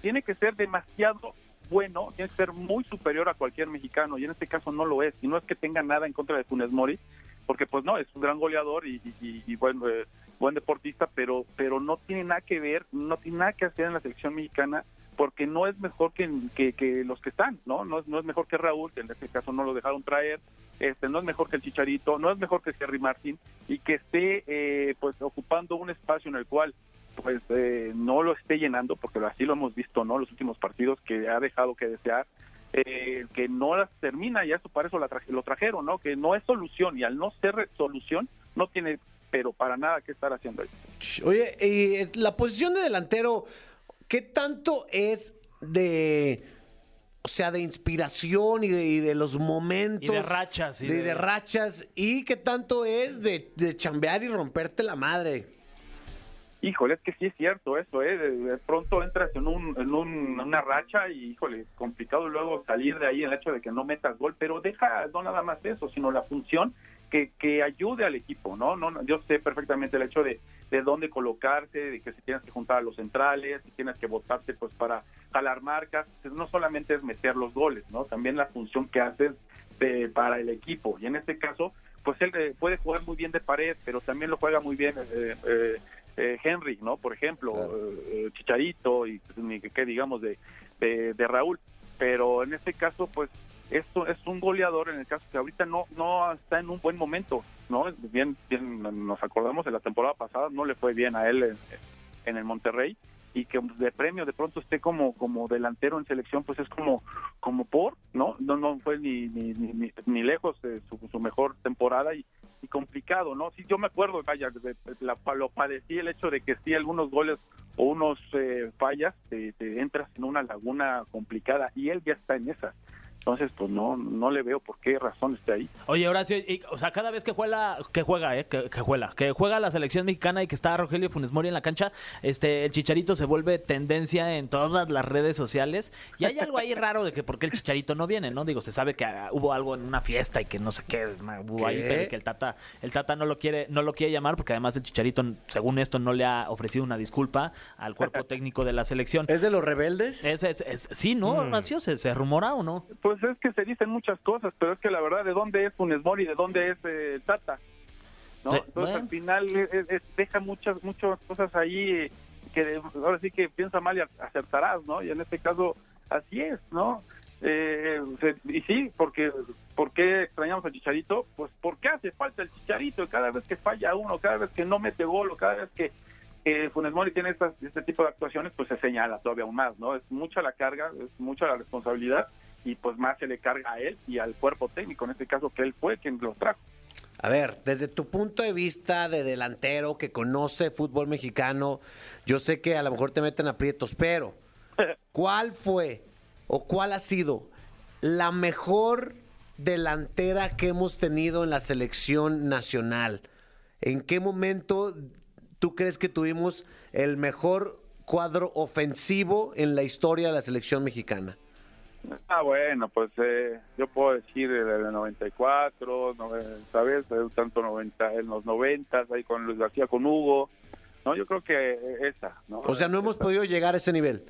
tiene que ser demasiado bueno, tiene que ser muy superior a cualquier mexicano y en este caso no lo es. Y no es que tenga nada en contra de Funes Mori, porque pues no, es un gran goleador y- y buen, eh, buen deportista, pero, pero no tiene nada que ver, no tiene nada que hacer en la selección mexicana porque no es mejor que, que, los que están, ¿no? No es, no es mejor que Raúl, que en este caso no lo dejaron traer, este no es mejor que el Chicharito, no es mejor que Jerry Martin y que esté eh, pues ocupando un espacio en el cual pues eh, no lo esté llenando, porque así lo hemos visto, ¿no? Los últimos partidos que ha dejado que desear, eh, que no las termina y eso para eso la traje- lo trajeron, ¿no? Que no es solución y al no ser solución no tiene pero para nada que estar haciendo ahí. Oye, y la posición de delantero, ¿qué tanto es de, o sea, de inspiración y de, y de los momentos? Y de rachas, y de, de- de rachas. ¿Y qué tanto es de, de chambear y romperte la madre? Híjole, es que sí es cierto eso, ¿eh? De, de pronto entras en, un, en un- una racha y, híjole, complicado luego salir de ahí el hecho de que no metas gol, pero deja no nada más eso, sino la función que, que ayude al equipo, ¿no? no no, Yo sé perfectamente el hecho de, de dónde colocarte, de que si tienes que juntar a los centrales, si tienes que votarte pues para jalar marcas, pues, no solamente es meter los goles, ¿no? También la función que haces de- para el equipo. Y en este caso, pues él eh, puede jugar muy bien de pared, pero también lo juega muy bien eh, eh, eh, Henry, ¿no? Por ejemplo, eh, eh, Chicharito y pues, ni que, que digamos de, de, de Raúl. Pero en este caso, pues esto es un goleador en el caso que ahorita no no está en un buen momento, ¿no? Bien, bien nos acordamos de la temporada pasada, no le fue bien a él en, el Monterrey y que de premio de pronto esté como como delantero en selección pues es como como por no no no fue ni ni, ni, ni- lejos de su, su mejor temporada y, complicado no sí yo me acuerdo vaya de- la, lo padecí el hecho de que sí algunos goles o unos eh, fallas te, te entras en una laguna complicada y él ya está en esa entonces pues no no le veo por qué razón esté ahí Oye, Horacio, y- o sea, cada vez que juega, que juega, eh, que, que juega, que juega la selección mexicana y que está Rogelio Funes Mori en la cancha, este, el Chicharito se vuelve tendencia en todas las redes sociales. Y hay algo ahí raro de que por qué el Chicharito no viene, ¿no? Digo, se sabe que ah, hubo algo en una fiesta y que no sé qué hubo ahí, ¿Qué? pero que el Tata, el Tata no lo quiere, no lo quiere llamar porque además el Chicharito, según esto, no le ha ofrecido una disculpa al cuerpo técnico de la selección. ¿Es de los rebeldes? Es- es- es- sí, ¿no, Horacio? ¿Se, ¿Se rumora o no? Pues es que se dicen muchas cosas, pero es que la verdad, ¿de dónde es Funes Mori? ¿De dónde es eh, Tata? ¿No? Entonces, bueno. al final es- es- deja muchas muchas cosas ahí eh, que ahora sí que piensa mal y acertarás, ¿no? Y en este caso, así es, ¿no? Eh, y sí, porque ¿por qué extrañamos al Chicharito? Pues porque hace falta el Chicharito. Cada vez que falla uno, cada vez que no mete gol, o cada vez que eh, Funes Mori tiene estas- este tipo de actuaciones, pues se señala todavía aún más, ¿no? Es mucha la carga, es mucha la responsabilidad y pues más se le carga a él y al cuerpo técnico, en este caso que él fue quien los trajo. A ver, desde tu punto de vista de delantero que conoce fútbol mexicano, yo sé que a lo mejor te meten aprietos, pero ¿cuál fue o cuál ha sido la mejor delantera que hemos tenido en la selección nacional? ¿En qué momento tú crees que tuvimos el mejor cuadro ofensivo en la historia de la selección mexicana? Ah, bueno, pues eh, yo puedo decir el 94, no, eh, ¿sabes? Eh, Tanto 90, en los 90, ahí con Luis García, con Hugo. No, yo creo que eh, esa, ¿no? O sea, no hemos Esa. podido llegar a ese nivel.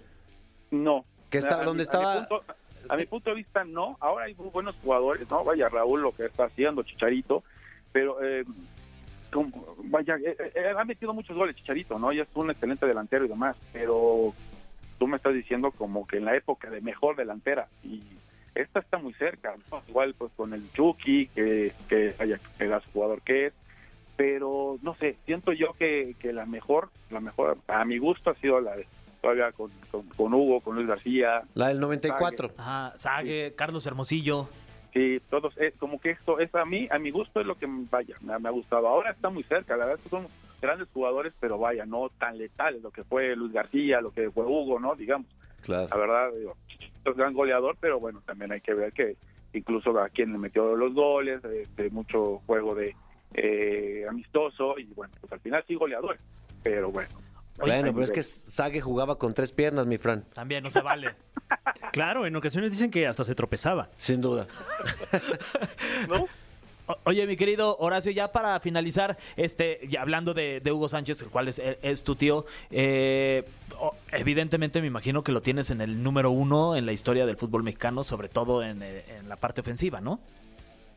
No. Que está- A- a donde mi- estaba- punto- A mi punto de vista, no. Ahora hay muy buenos jugadores, ¿no? Vaya Raúl lo que está haciendo, Chicharito, pero eh, como- vaya, eh, eh, ha metido muchos goles Chicharito, ¿no? Y es un excelente delantero y demás, pero tú me estás diciendo como que en la época de mejor delantera y esta está muy cerca, ¿no? igual pues con el Chucky, que, que era su jugador que es, pero no sé, siento yo que, que la mejor, la mejor, a mi gusto ha sido la de todavía con, con, con Hugo, con Luis García, La del 94. Ajá, Sague, Carlos Hermosillo. Sí, todos, es como que esto es a mí, a mi gusto es lo que vaya, me, me ha gustado. Ahora está muy cerca, la verdad es que son grandes jugadores, pero vaya, no tan letales, lo que fue Luis García, lo que fue Hugo, ¿no? Digamos, Claro. la verdad, digo, es gran goleador, pero bueno, también hay que ver que incluso a quien le metió los goles, de, de mucho juego de eh, amistoso, y bueno, pues al final sí goleador, pero bueno. Bueno, pero es que Sague jugaba con tres piernas, mi Fran. También no se vale. Claro, en ocasiones dicen que hasta se tropezaba. Sin duda. ¿No? Oye, mi querido Horacio, ya para finalizar, este, ya hablando de, Hugo Sánchez, el cual es, es tu tío, eh, evidentemente me imagino que lo tienes en el número uno en la historia del fútbol mexicano, sobre todo en, eh, la parte ofensiva, ¿no?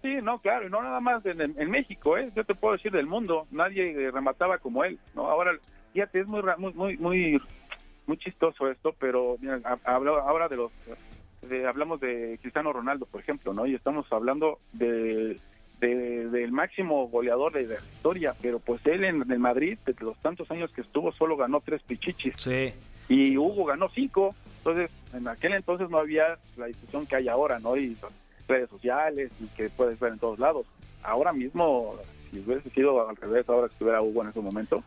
Sí, no, claro, y no nada más en, México, ¿eh? Yo te puedo decir del mundo, nadie eh, remataba como él, ¿no? Ahora, fíjate, es muy, muy, muy, muy, chistoso esto, pero mira, ahora de los, de- hablamos de Cristiano Ronaldo, por ejemplo, ¿no? Y estamos hablando de, de- del máximo goleador de la historia, pero pues él en el Madrid, de los tantos años que estuvo, solo ganó tres pichichis Sí. y Hugo ganó cinco. Entonces, en aquel entonces no había la discusión que hay ahora, ¿no? Y redes sociales y que puedes ver en todos lados. Ahora mismo, si hubiese sido al revés, ahora que estuviera Hugo en ese momento,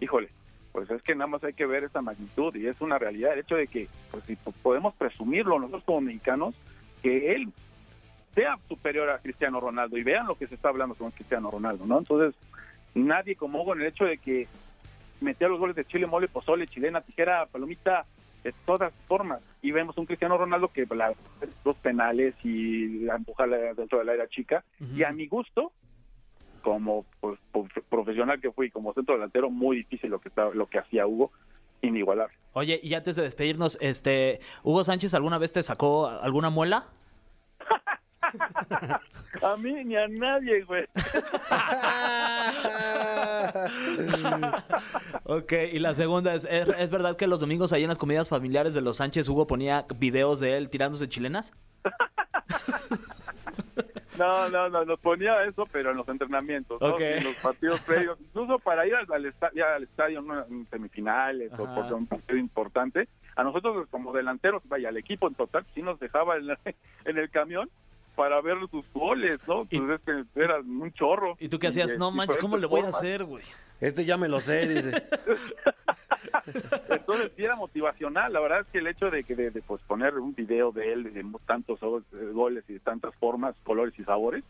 híjole, pues es que nada más hay que ver esa magnitud y es una realidad. El hecho de que, pues si po- podemos presumirlo nosotros como mexicanos, que él sea superior a Cristiano Ronaldo y vean lo que se está hablando con Cristiano Ronaldo, ¿no? Entonces, nadie como Hugo en el hecho de que metía los goles de Chile, mole, pozole, chilena, tijera, palomita, de todas formas. Y vemos un Cristiano Ronaldo que la, dos penales y la empujarla dentro del área chica. Y a mi gusto, como pues, prof- profesional que fui, como centro delantero, muy difícil lo que lo que hacía Hugo, inigualable. Oye, y antes de despedirnos, este, ¿Hugo Sánchez alguna vez te sacó alguna muela? A mí ni a nadie, güey. Ok, y la segunda es, ¿es, es verdad que los domingos ahí en las comidas familiares de los Sánchez Hugo ponía videos de él tirándose chilenas? No, no, no, nos ponía eso, pero en los entrenamientos, ¿no? Ok. En los partidos previos, incluso para ir al, al al estadio ¿no? en semifinales o Ajá. por un partido importante, a nosotros como delanteros, vaya, al equipo en total, sí nos dejaba en, la- en el camión para ver sus goles, ¿no? Y- Pues es que era un chorro. ¿Y tú qué Y hacías? No manches, ¿cómo le voy a hacer, güey? Este ya me lo sé, dice. Entonces sí era motivacional, la verdad es que el hecho de que de, de, pues poner un video de él de tantos go- goles y de tantas formas, colores y sabores,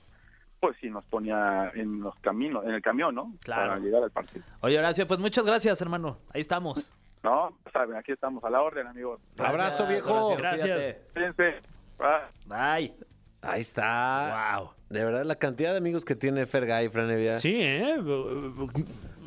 pues sí nos ponía en los caminos, en el camión, ¿no? Claro. Para llegar al partido. Oye, Horacio, pues muchas gracias, hermano. Ahí estamos. No, saben, aquí estamos a la orden, amigos. Abrazo, viejo. Horacio, Gracias. Fíjense. Bye. Bye. Ahí está. Wow. De verdad, la cantidad de amigos que tiene Fergay, Fran Evia. Sí, ¿eh?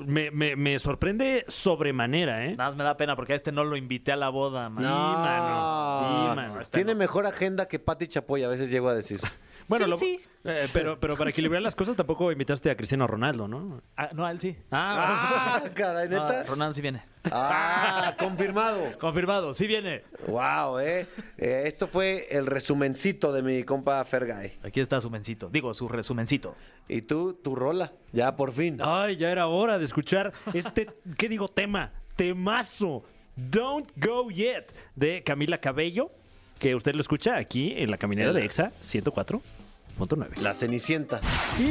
Me, me- me sorprende sobremanera, ¿eh? Nada más me da pena porque a este no lo invité a la boda, man. Mano. Y, mano. Tiene mejor agenda que Pati Chapoy, a veces llego a decir. Bueno, Sí, lo- sí. eh, pero, pero para equilibrar las cosas tampoco invitaste a Cristiano Ronaldo, ¿no? Ah, no, a él sí. Ah, Ah, caray, No, neta. Ronaldo sí viene. Ah, confirmado. Confirmado, sí viene. Wow, eh. Eh, Esto fue el resumencito de mi compa Fergay. Aquí está su mencito. Digo, su resumencito. Y tú, tu rola, ya por fin. Ay, ya era hora de escuchar este, ¿qué digo? Tema, temazo. Don't Go Yet de Camila Cabello, que usted lo escucha aquí en la caminera de EXA 104. La Cenicienta.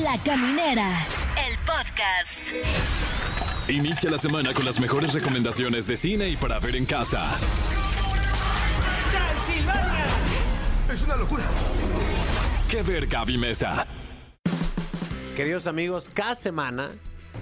La Caminera, el podcast. Inicia la semana con las mejores recomendaciones de cine y para ver en casa. ¡Es una locura! ¿Qué ver, Gaby Mesa? Queridos amigos, cada semana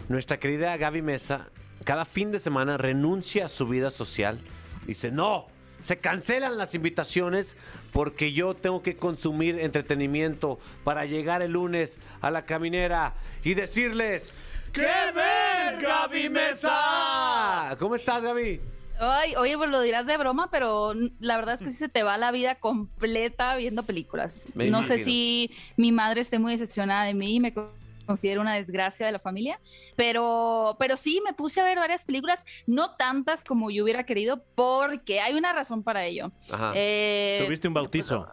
nuestra querida Gaby Mesa, cada fin de semana renuncia a su vida social. Dice, no, se cancelan las invitaciones porque yo tengo que consumir entretenimiento para llegar el lunes a la caminera y decirles, ¡Qué ver, Gaby Mesa! ¿Cómo estás, Gaby? Ay, oye, pues lo dirás de broma, pero la verdad es que sí se te va la vida completa viendo películas. Me no sé si mi madre esté muy decepcionada de mí y me co- considero una desgracia de la familia, pero, pero sí me puse a ver varias películas, no tantas como yo hubiera querido, porque hay una razón para ello. Ajá. Eh, Tuviste un bautizo.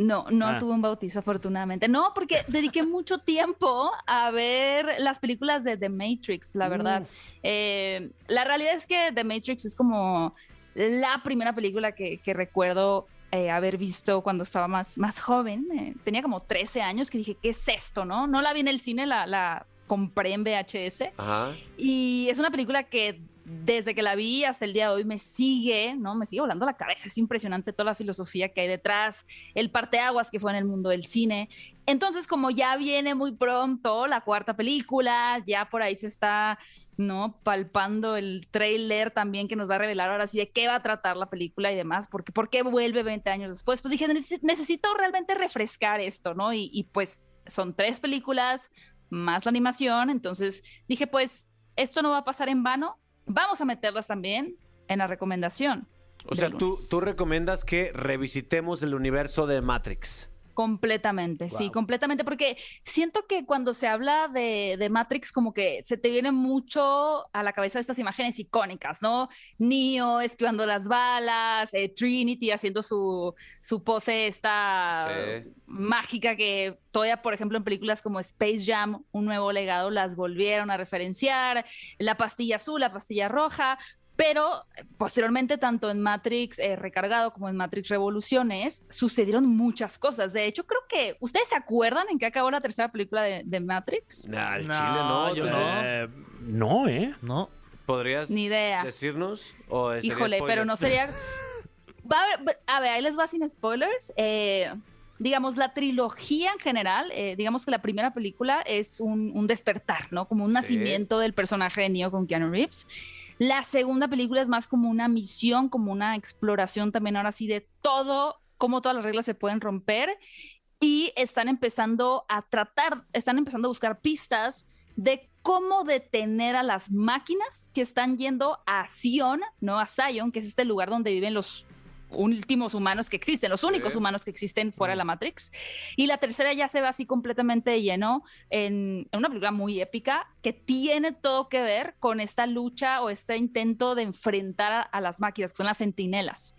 No, no Ah. tuve un bautizo, afortunadamente. No, porque dediqué mucho tiempo a ver las películas de The Matrix, la verdad. Eh, la realidad es que The Matrix es como la primera película que, que recuerdo eh, haber visto cuando estaba más, más joven. Eh, tenía como 13 años que dije, ¿qué es esto? No, no la vi en el cine, la, la compré en VHS. Ajá. Y es una película que desde que la vi hasta el día de hoy me sigue, ¿no? Me sigue volando la cabeza. Es impresionante toda la filosofía que hay detrás, el parteaguas que fue en el mundo del cine. Entonces, como ya viene muy pronto la cuarta película, ya por ahí se está, ¿no? Palpando el trailer también que nos va a revelar ahora sí de qué va a tratar la película y demás, porque por qué vuelve 20 años después. Pues dije, "Neces- necesito realmente refrescar esto, ¿no? Y, y pues son tres películas más la animación, entonces dije, pues esto no va a pasar en vano, vamos a meterlas también en la recomendación. O sea, tú, tú recomiendas que revisitemos el universo de Matrix. Completamente, sí, completamente, porque siento que cuando se habla de, de Matrix, como que se te viene mucho a la cabeza estas imágenes icónicas, ¿no? Neo esquivando las balas, eh, Trinity haciendo su, su pose esta Sí. mágica que todavía, por ejemplo, en películas como Space Jam, Un Nuevo Legado, las volvieron a referenciar, la pastilla azul, la pastilla roja, pero eh, posteriormente, tanto en Matrix eh, Recargado como en Matrix Revoluciones, sucedieron muchas cosas. De hecho, creo que. ¿Ustedes se acuerdan en qué acabó la tercera película de, de Matrix? Nah, al No, chile no. yo ¿te- no. Eh, no, ¿eh? No. ¿Podrías Ni idea. decirnos? ¿O sería Híjole, spoiler? pero no sería. Va a, ver, a ver, ahí les va sin spoilers. Eh, digamos, la trilogía en general, eh, digamos que la primera película es un, un despertar, ¿no? Como un nacimiento del personaje de Neo con Keanu Reeves. La segunda película es más como una misión, como una exploración también ahora sí de todo, cómo todas las reglas se pueden romper y están empezando a tratar, están empezando a buscar pistas de cómo detener a las máquinas que están yendo a Sion, no a Zion, que es este lugar donde viven los últimos humanos que existen, los únicos humanos que existen fuera de la Matrix. Y la tercera ya se ve así completamente lleno en, en una película muy épica que tiene todo que ver con esta lucha o este intento de enfrentar a, a las máquinas, que son las sentinelas.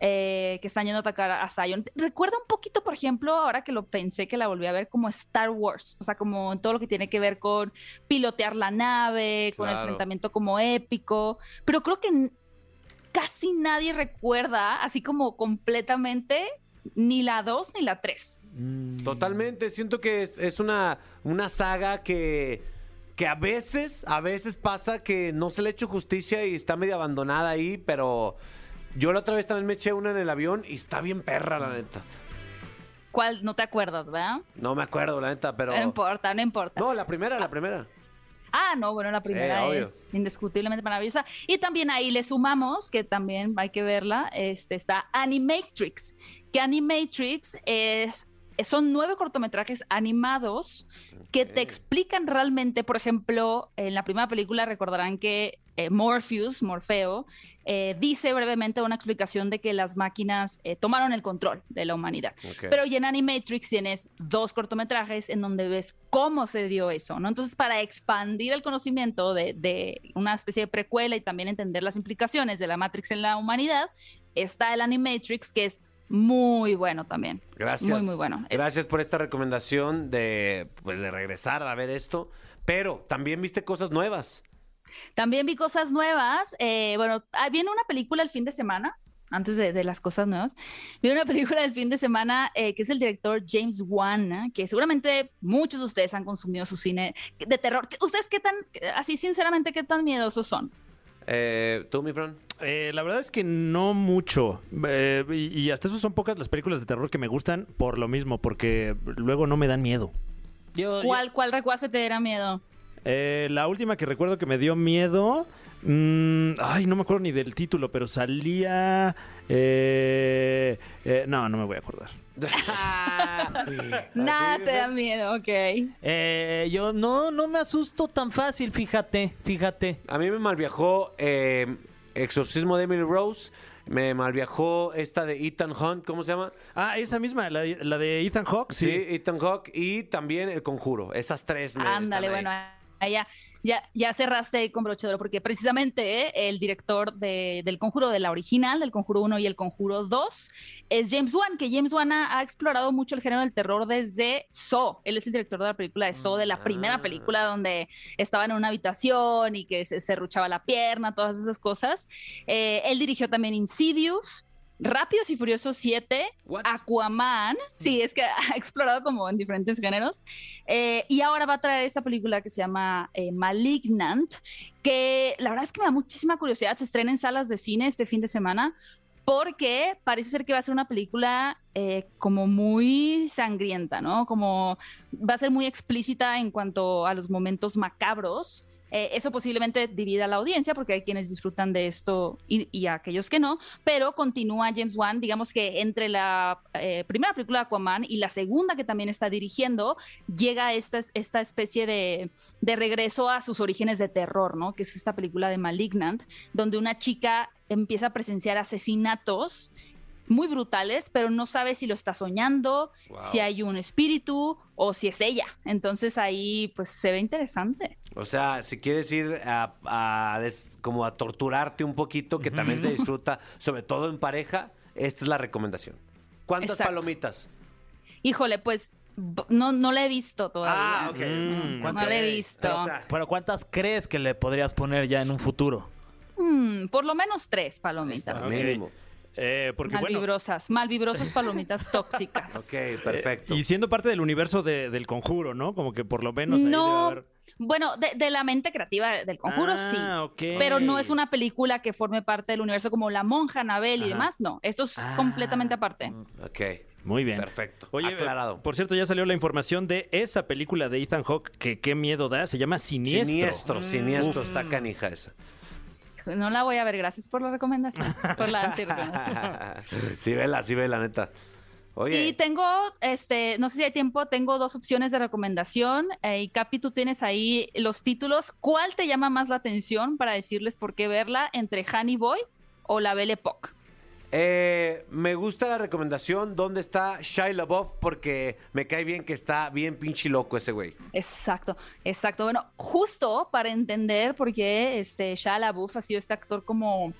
eh, que están yendo a atacar a Zion. Recuerda un poquito, por ejemplo, ahora que lo pensé, que la volví a ver como Star Wars, o sea, como en todo lo que tiene que ver con pilotear la nave, con el enfrentamiento como épico, pero creo que casi nadie recuerda, así como completamente, ni la 2 ni la 3. Totalmente, siento que es, es una, una saga que, que a veces, a veces pasa que no se le ha hecho justicia y está medio abandonada ahí, pero yo la otra vez también me eché una en el avión y está bien perra, la neta. ¿Cuál? No te acuerdas, ¿verdad? No me acuerdo, la neta, pero... No importa, no importa. No, la primera, la primera. Ah, no, bueno, la primera es indiscutiblemente maravillosa. Y también ahí le sumamos, que también hay que verla, este, está Animatrix, que Animatrix es, son nueve cortometrajes animados que te explican realmente, por ejemplo, en la primera película recordarán que eh, Morpheus, Morfeo, eh, dice brevemente una explicación de que las máquinas eh, tomaron el control de la humanidad. Pero y en Animatrix tienes dos cortometrajes en donde ves cómo se dio eso, ¿no? Entonces, para expandir el conocimiento de, de una especie de precuela y también entender las implicaciones de la Matrix en la humanidad, está el Animatrix, que es muy bueno también. Gracias. Muy, muy bueno. Gracias por esta recomendación de, pues, de regresar a ver esto. Pero también viste cosas nuevas. También vi cosas nuevas. eh, bueno, ah, viene una película el fin de semana. antes de, de las cosas nuevas, vi una película del fin de semana eh, que es el director James Wan, ¿eh? que seguramente muchos de ustedes han consumido su cine de terror. ¿Ustedes qué tan, así sinceramente, qué tan miedosos son? ¿Tú, mi Fran? Eh, la verdad es que no mucho. Eh, y, y hasta eso son pocas las películas de terror que me gustan por lo mismo, porque luego no me dan miedo. Yo, yo- ¿Cuál, cuál recuerdas que te diera miedo? Eh, la última que recuerdo que me dio miedo. mm, ay, no me acuerdo ni del título, pero salía. eh, eh, no, no me voy a acordar. Nada te da miedo, ok. eh, yo no, no me asusto tan fácil, fíjate, fíjate. A mí me malviajó eh, Exorcismo de Emily Rose. Me malviajó esta de Ethan Hunt, ¿cómo se llama? Ah, esa misma, la, la de Ethan Hawke. Sí, Sí. Ethan Hawke y también El Conjuro. Esas tres me Ándale, están ahí. bueno, ahí ya, ya, cerraste ahí con broche de oro, porque precisamente eh, el director de- del Conjuro, de la original, del Conjuro 1 y el Conjuro 2, es James Wan, que James Wan ha, ha explorado mucho el género del terror desde Saw. Él es el director de la película de Saw, de la primera Ah. película donde estaban en una habitación y que se, se ruchaba la pierna, todas esas cosas. Eh, él dirigió también Insidious. Rápidos y Furiosos 7, What? Aquaman, sí, es que ha explorado como en diferentes géneros, eh, y ahora va a traer esta película que se llama eh, Malignant, que la verdad es que me da muchísima curiosidad, se estrena en salas de cine este fin de semana, porque parece ser que va a ser una película eh, como muy sangrienta, ¿no? Como va a ser muy explícita en cuanto a los momentos macabros. Eh, eso posiblemente divida a la audiencia porque hay quienes disfrutan de esto y, aquellos que no, pero continúa James Wan, digamos que entre la eh, primera película de Aquaman y la segunda que también está dirigiendo, llega esta, esta especie de, de regreso a sus orígenes de terror, ¿no? Que es esta película de Malignant, donde una chica empieza a presenciar asesinatos muy brutales, pero no sabe si lo está soñando, Wow. si hay un espíritu o si es ella. Entonces ahí pues se ve interesante. O sea, si quieres ir a, a des- como a torturarte un poquito, que también se disfruta, sobre todo en pareja, esta es la recomendación. ¿Cuántas Exacto. palomitas? Híjole, pues no, no la he visto todavía. Ah, ok. Mm, No la he visto. Pero ¿cuántas crees que le podrías poner ya en un futuro? Mm, por lo menos tres palomitas. Mínimo. Eh, porque bueno. Malvibrosas, malvibrosas palomitas tóxicas. Ok, perfecto. Eh, y siendo parte del universo de- del conjuro, ¿no? Como que por lo menos ahí No, debe haber- Bueno, de, de la mente creativa del conjuro, sí. Ah, ok. Pero no es una película que forme parte del universo como La Monja, Anabel y demás, no. Esto es Ah. completamente aparte. Ok, Muy bien. perfecto. Oye, Aclarado. por cierto, ya salió la información de esa película de Ethan Hawke que qué miedo da. Se llama Siniestro. Siniestro, siniestro, está canija esa. No la voy a ver, gracias por la recomendación, por la antirecomendación. sí, vela, sí, vela, neta. Oye, Y tengo, este, no sé si hay tiempo, tengo dos opciones de recomendación. Eh, y Capi, tú tienes ahí los títulos. ¿Cuál te llama más la atención para decirles por qué verla entre Honey Boy o La Belle Époque? Eh, me gusta la recomendación ¿Dónde está Shia LaBeouf? Porque me cae bien que está bien pinche loco ese güey. Exacto, exacto. Bueno, justo para entender por qué este Shia LaBeouf ha sido este actor como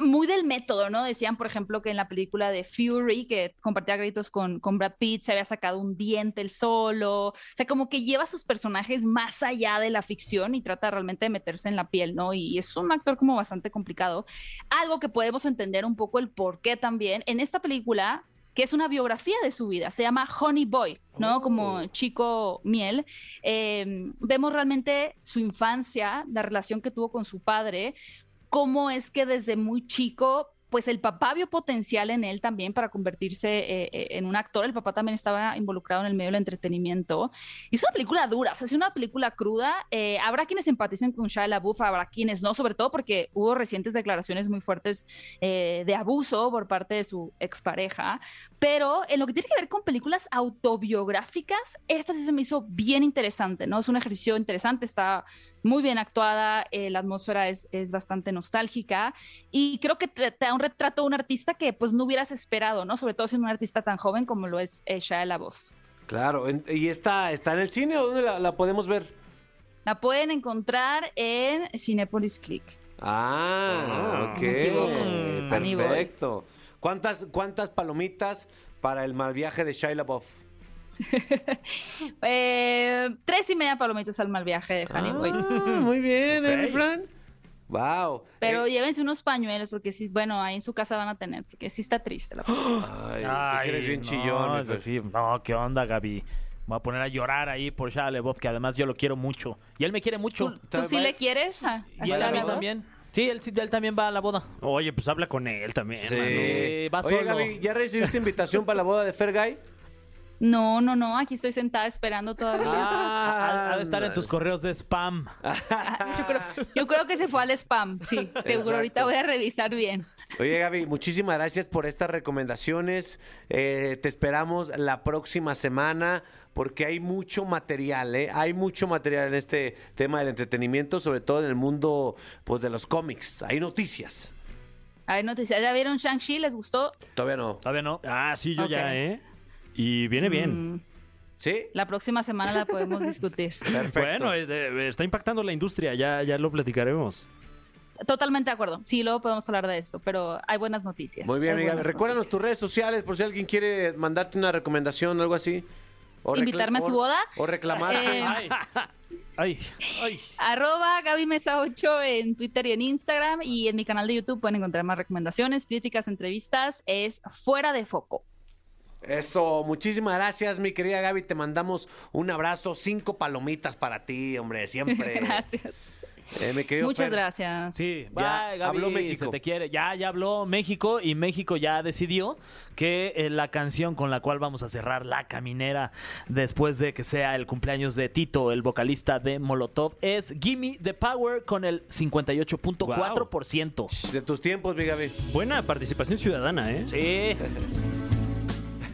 muy del método, ¿no? Decían, por ejemplo, que en la película de Fury, que compartía gritos con, con Brad Pitt, se había sacado un diente él solo. O sea, como que lleva a sus personajes más allá de la ficción y trata realmente de meterse en la piel, ¿no? Y es un actor como bastante complicado. Algo que podemos entender un poco el por qué también. En esta película que es una biografía de su vida, se llama Honey Boy, ¿no? Como chico miel. Eh, vemos realmente su infancia, la relación que tuvo con su padre, cómo es que desde muy chico, pues el papá vio potencial en él también para convertirse eh, eh, en un actor. El papá también estaba involucrado en el medio del entretenimiento. Y es una película dura, o sea, es una película cruda. Eh, habrá quienes empaticen con Shia LaBeouf, habrá quienes no, sobre todo porque hubo recientes declaraciones muy fuertes de abuso por parte de su expareja. Pero en lo que tiene que ver con películas autobiográficas, esta sí se me hizo bien interesante, ¿no? Es un ejercicio interesante, está muy bien actuada, la atmósfera es, es bastante nostálgica y creo que te, te un retrato de un artista que pues no hubieras esperado, ¿no? Sobre todo siendo un artista tan joven como lo es eh, Shia LaBeouf. Claro, ¿y esta está en el cine o dónde la, la podemos ver? La pueden encontrar en Cinepolis Click. Ah, Ah, ok. no me. Perfecto. ¿Cuántas, ¿Cuántas palomitas para el mal viaje de Shia LaBeouf? Eh, tres y media palomitas al mal viaje de Honey Boy. Ah, muy bien, ¿eh, mi Ok. Fran? Wow. Pero llévense unos pañuelos, porque sí, bueno, ahí en su casa van a tener, porque sí está triste la Ay, tú que eres bien no, chillón. pues sí, no, ¿qué onda, Gaby? Me voy a poner a llorar ahí por Shia LaBeouf, que además yo lo quiero mucho. Y él me quiere mucho. ¿Tú sí le quieres a, a Y él a mí también. Sí, él, sí, él también va a la boda. Oye, pues habla con él también. Sí. mano. Eh, va Oye, solo. Gaby, ¿ya recibiste invitación para la boda de Fergay? No, no, no, aquí estoy sentada esperando todavía. Ha, ha de estar en tus correos de spam. Yo, creo, yo creo que se fue al spam, sí, seguro. Ahorita voy a revisar bien. Oye, Gaby, muchísimas gracias por estas recomendaciones. Eh, te esperamos la próxima semana porque hay mucho material, ¿eh? Hay mucho material en este tema del entretenimiento, sobre todo en el mundo pues, de los cómics. Hay noticias. Ver, noticias. ¿Ya vieron Shang-Chi? ¿Les gustó? Todavía no. Todavía no. Ah, sí, yo ya, ¿eh? Y viene bien. Mm, ¿Sí? la próxima semana la podemos discutir. Perfecto. Bueno, eh, de- está impactando la industria, ya, ya lo platicaremos. Totalmente de acuerdo. Sí, luego podemos hablar de eso, pero hay buenas noticias. Muy bien, Hay amiga. Recuérdanos tus redes sociales por si alguien quiere mandarte una recomendación o algo así. O ¿Invitarme a su boda? O reclamarte. Eh, Ay, ay, ay. Arroba Gaby Mesa 8 en Twitter y en Instagram y en mi canal de YouTube pueden encontrar más recomendaciones, críticas, entrevistas. Es Fuera de Foco. Eso, muchísimas gracias, mi querida Gaby. Te mandamos un abrazo, cinco palomitas para ti, hombre, siempre. Gracias. Eh, mi querido Muchas Fer. gracias. Sí, Ya bye, Gaby, habló México. Se te quiere. Ya, ya habló México y México ya decidió que eh, la canción con la cual vamos a cerrar la caminera después de que sea el cumpleaños de Tito, el vocalista de Molotov, es Gimme the Power con el 58.4%. De tus tiempos, mi Gaby. Buena participación ciudadana, ¿eh? Sí.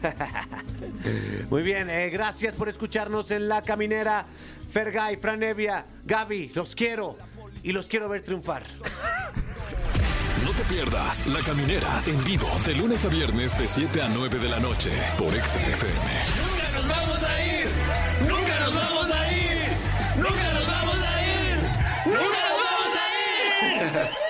Muy bien, eh, gracias por escucharnos en La Caminera. Fergay, Franevia, Gaby, los quiero y los quiero ver triunfar. No te pierdas La Caminera en vivo de lunes a viernes de 7 a 9 de la noche por XFM. ¡Nunca nos vamos a ir! ¡Nunca nos vamos a ir! ¡Nunca nos vamos a ir! ¡Nunca nos vamos a ir!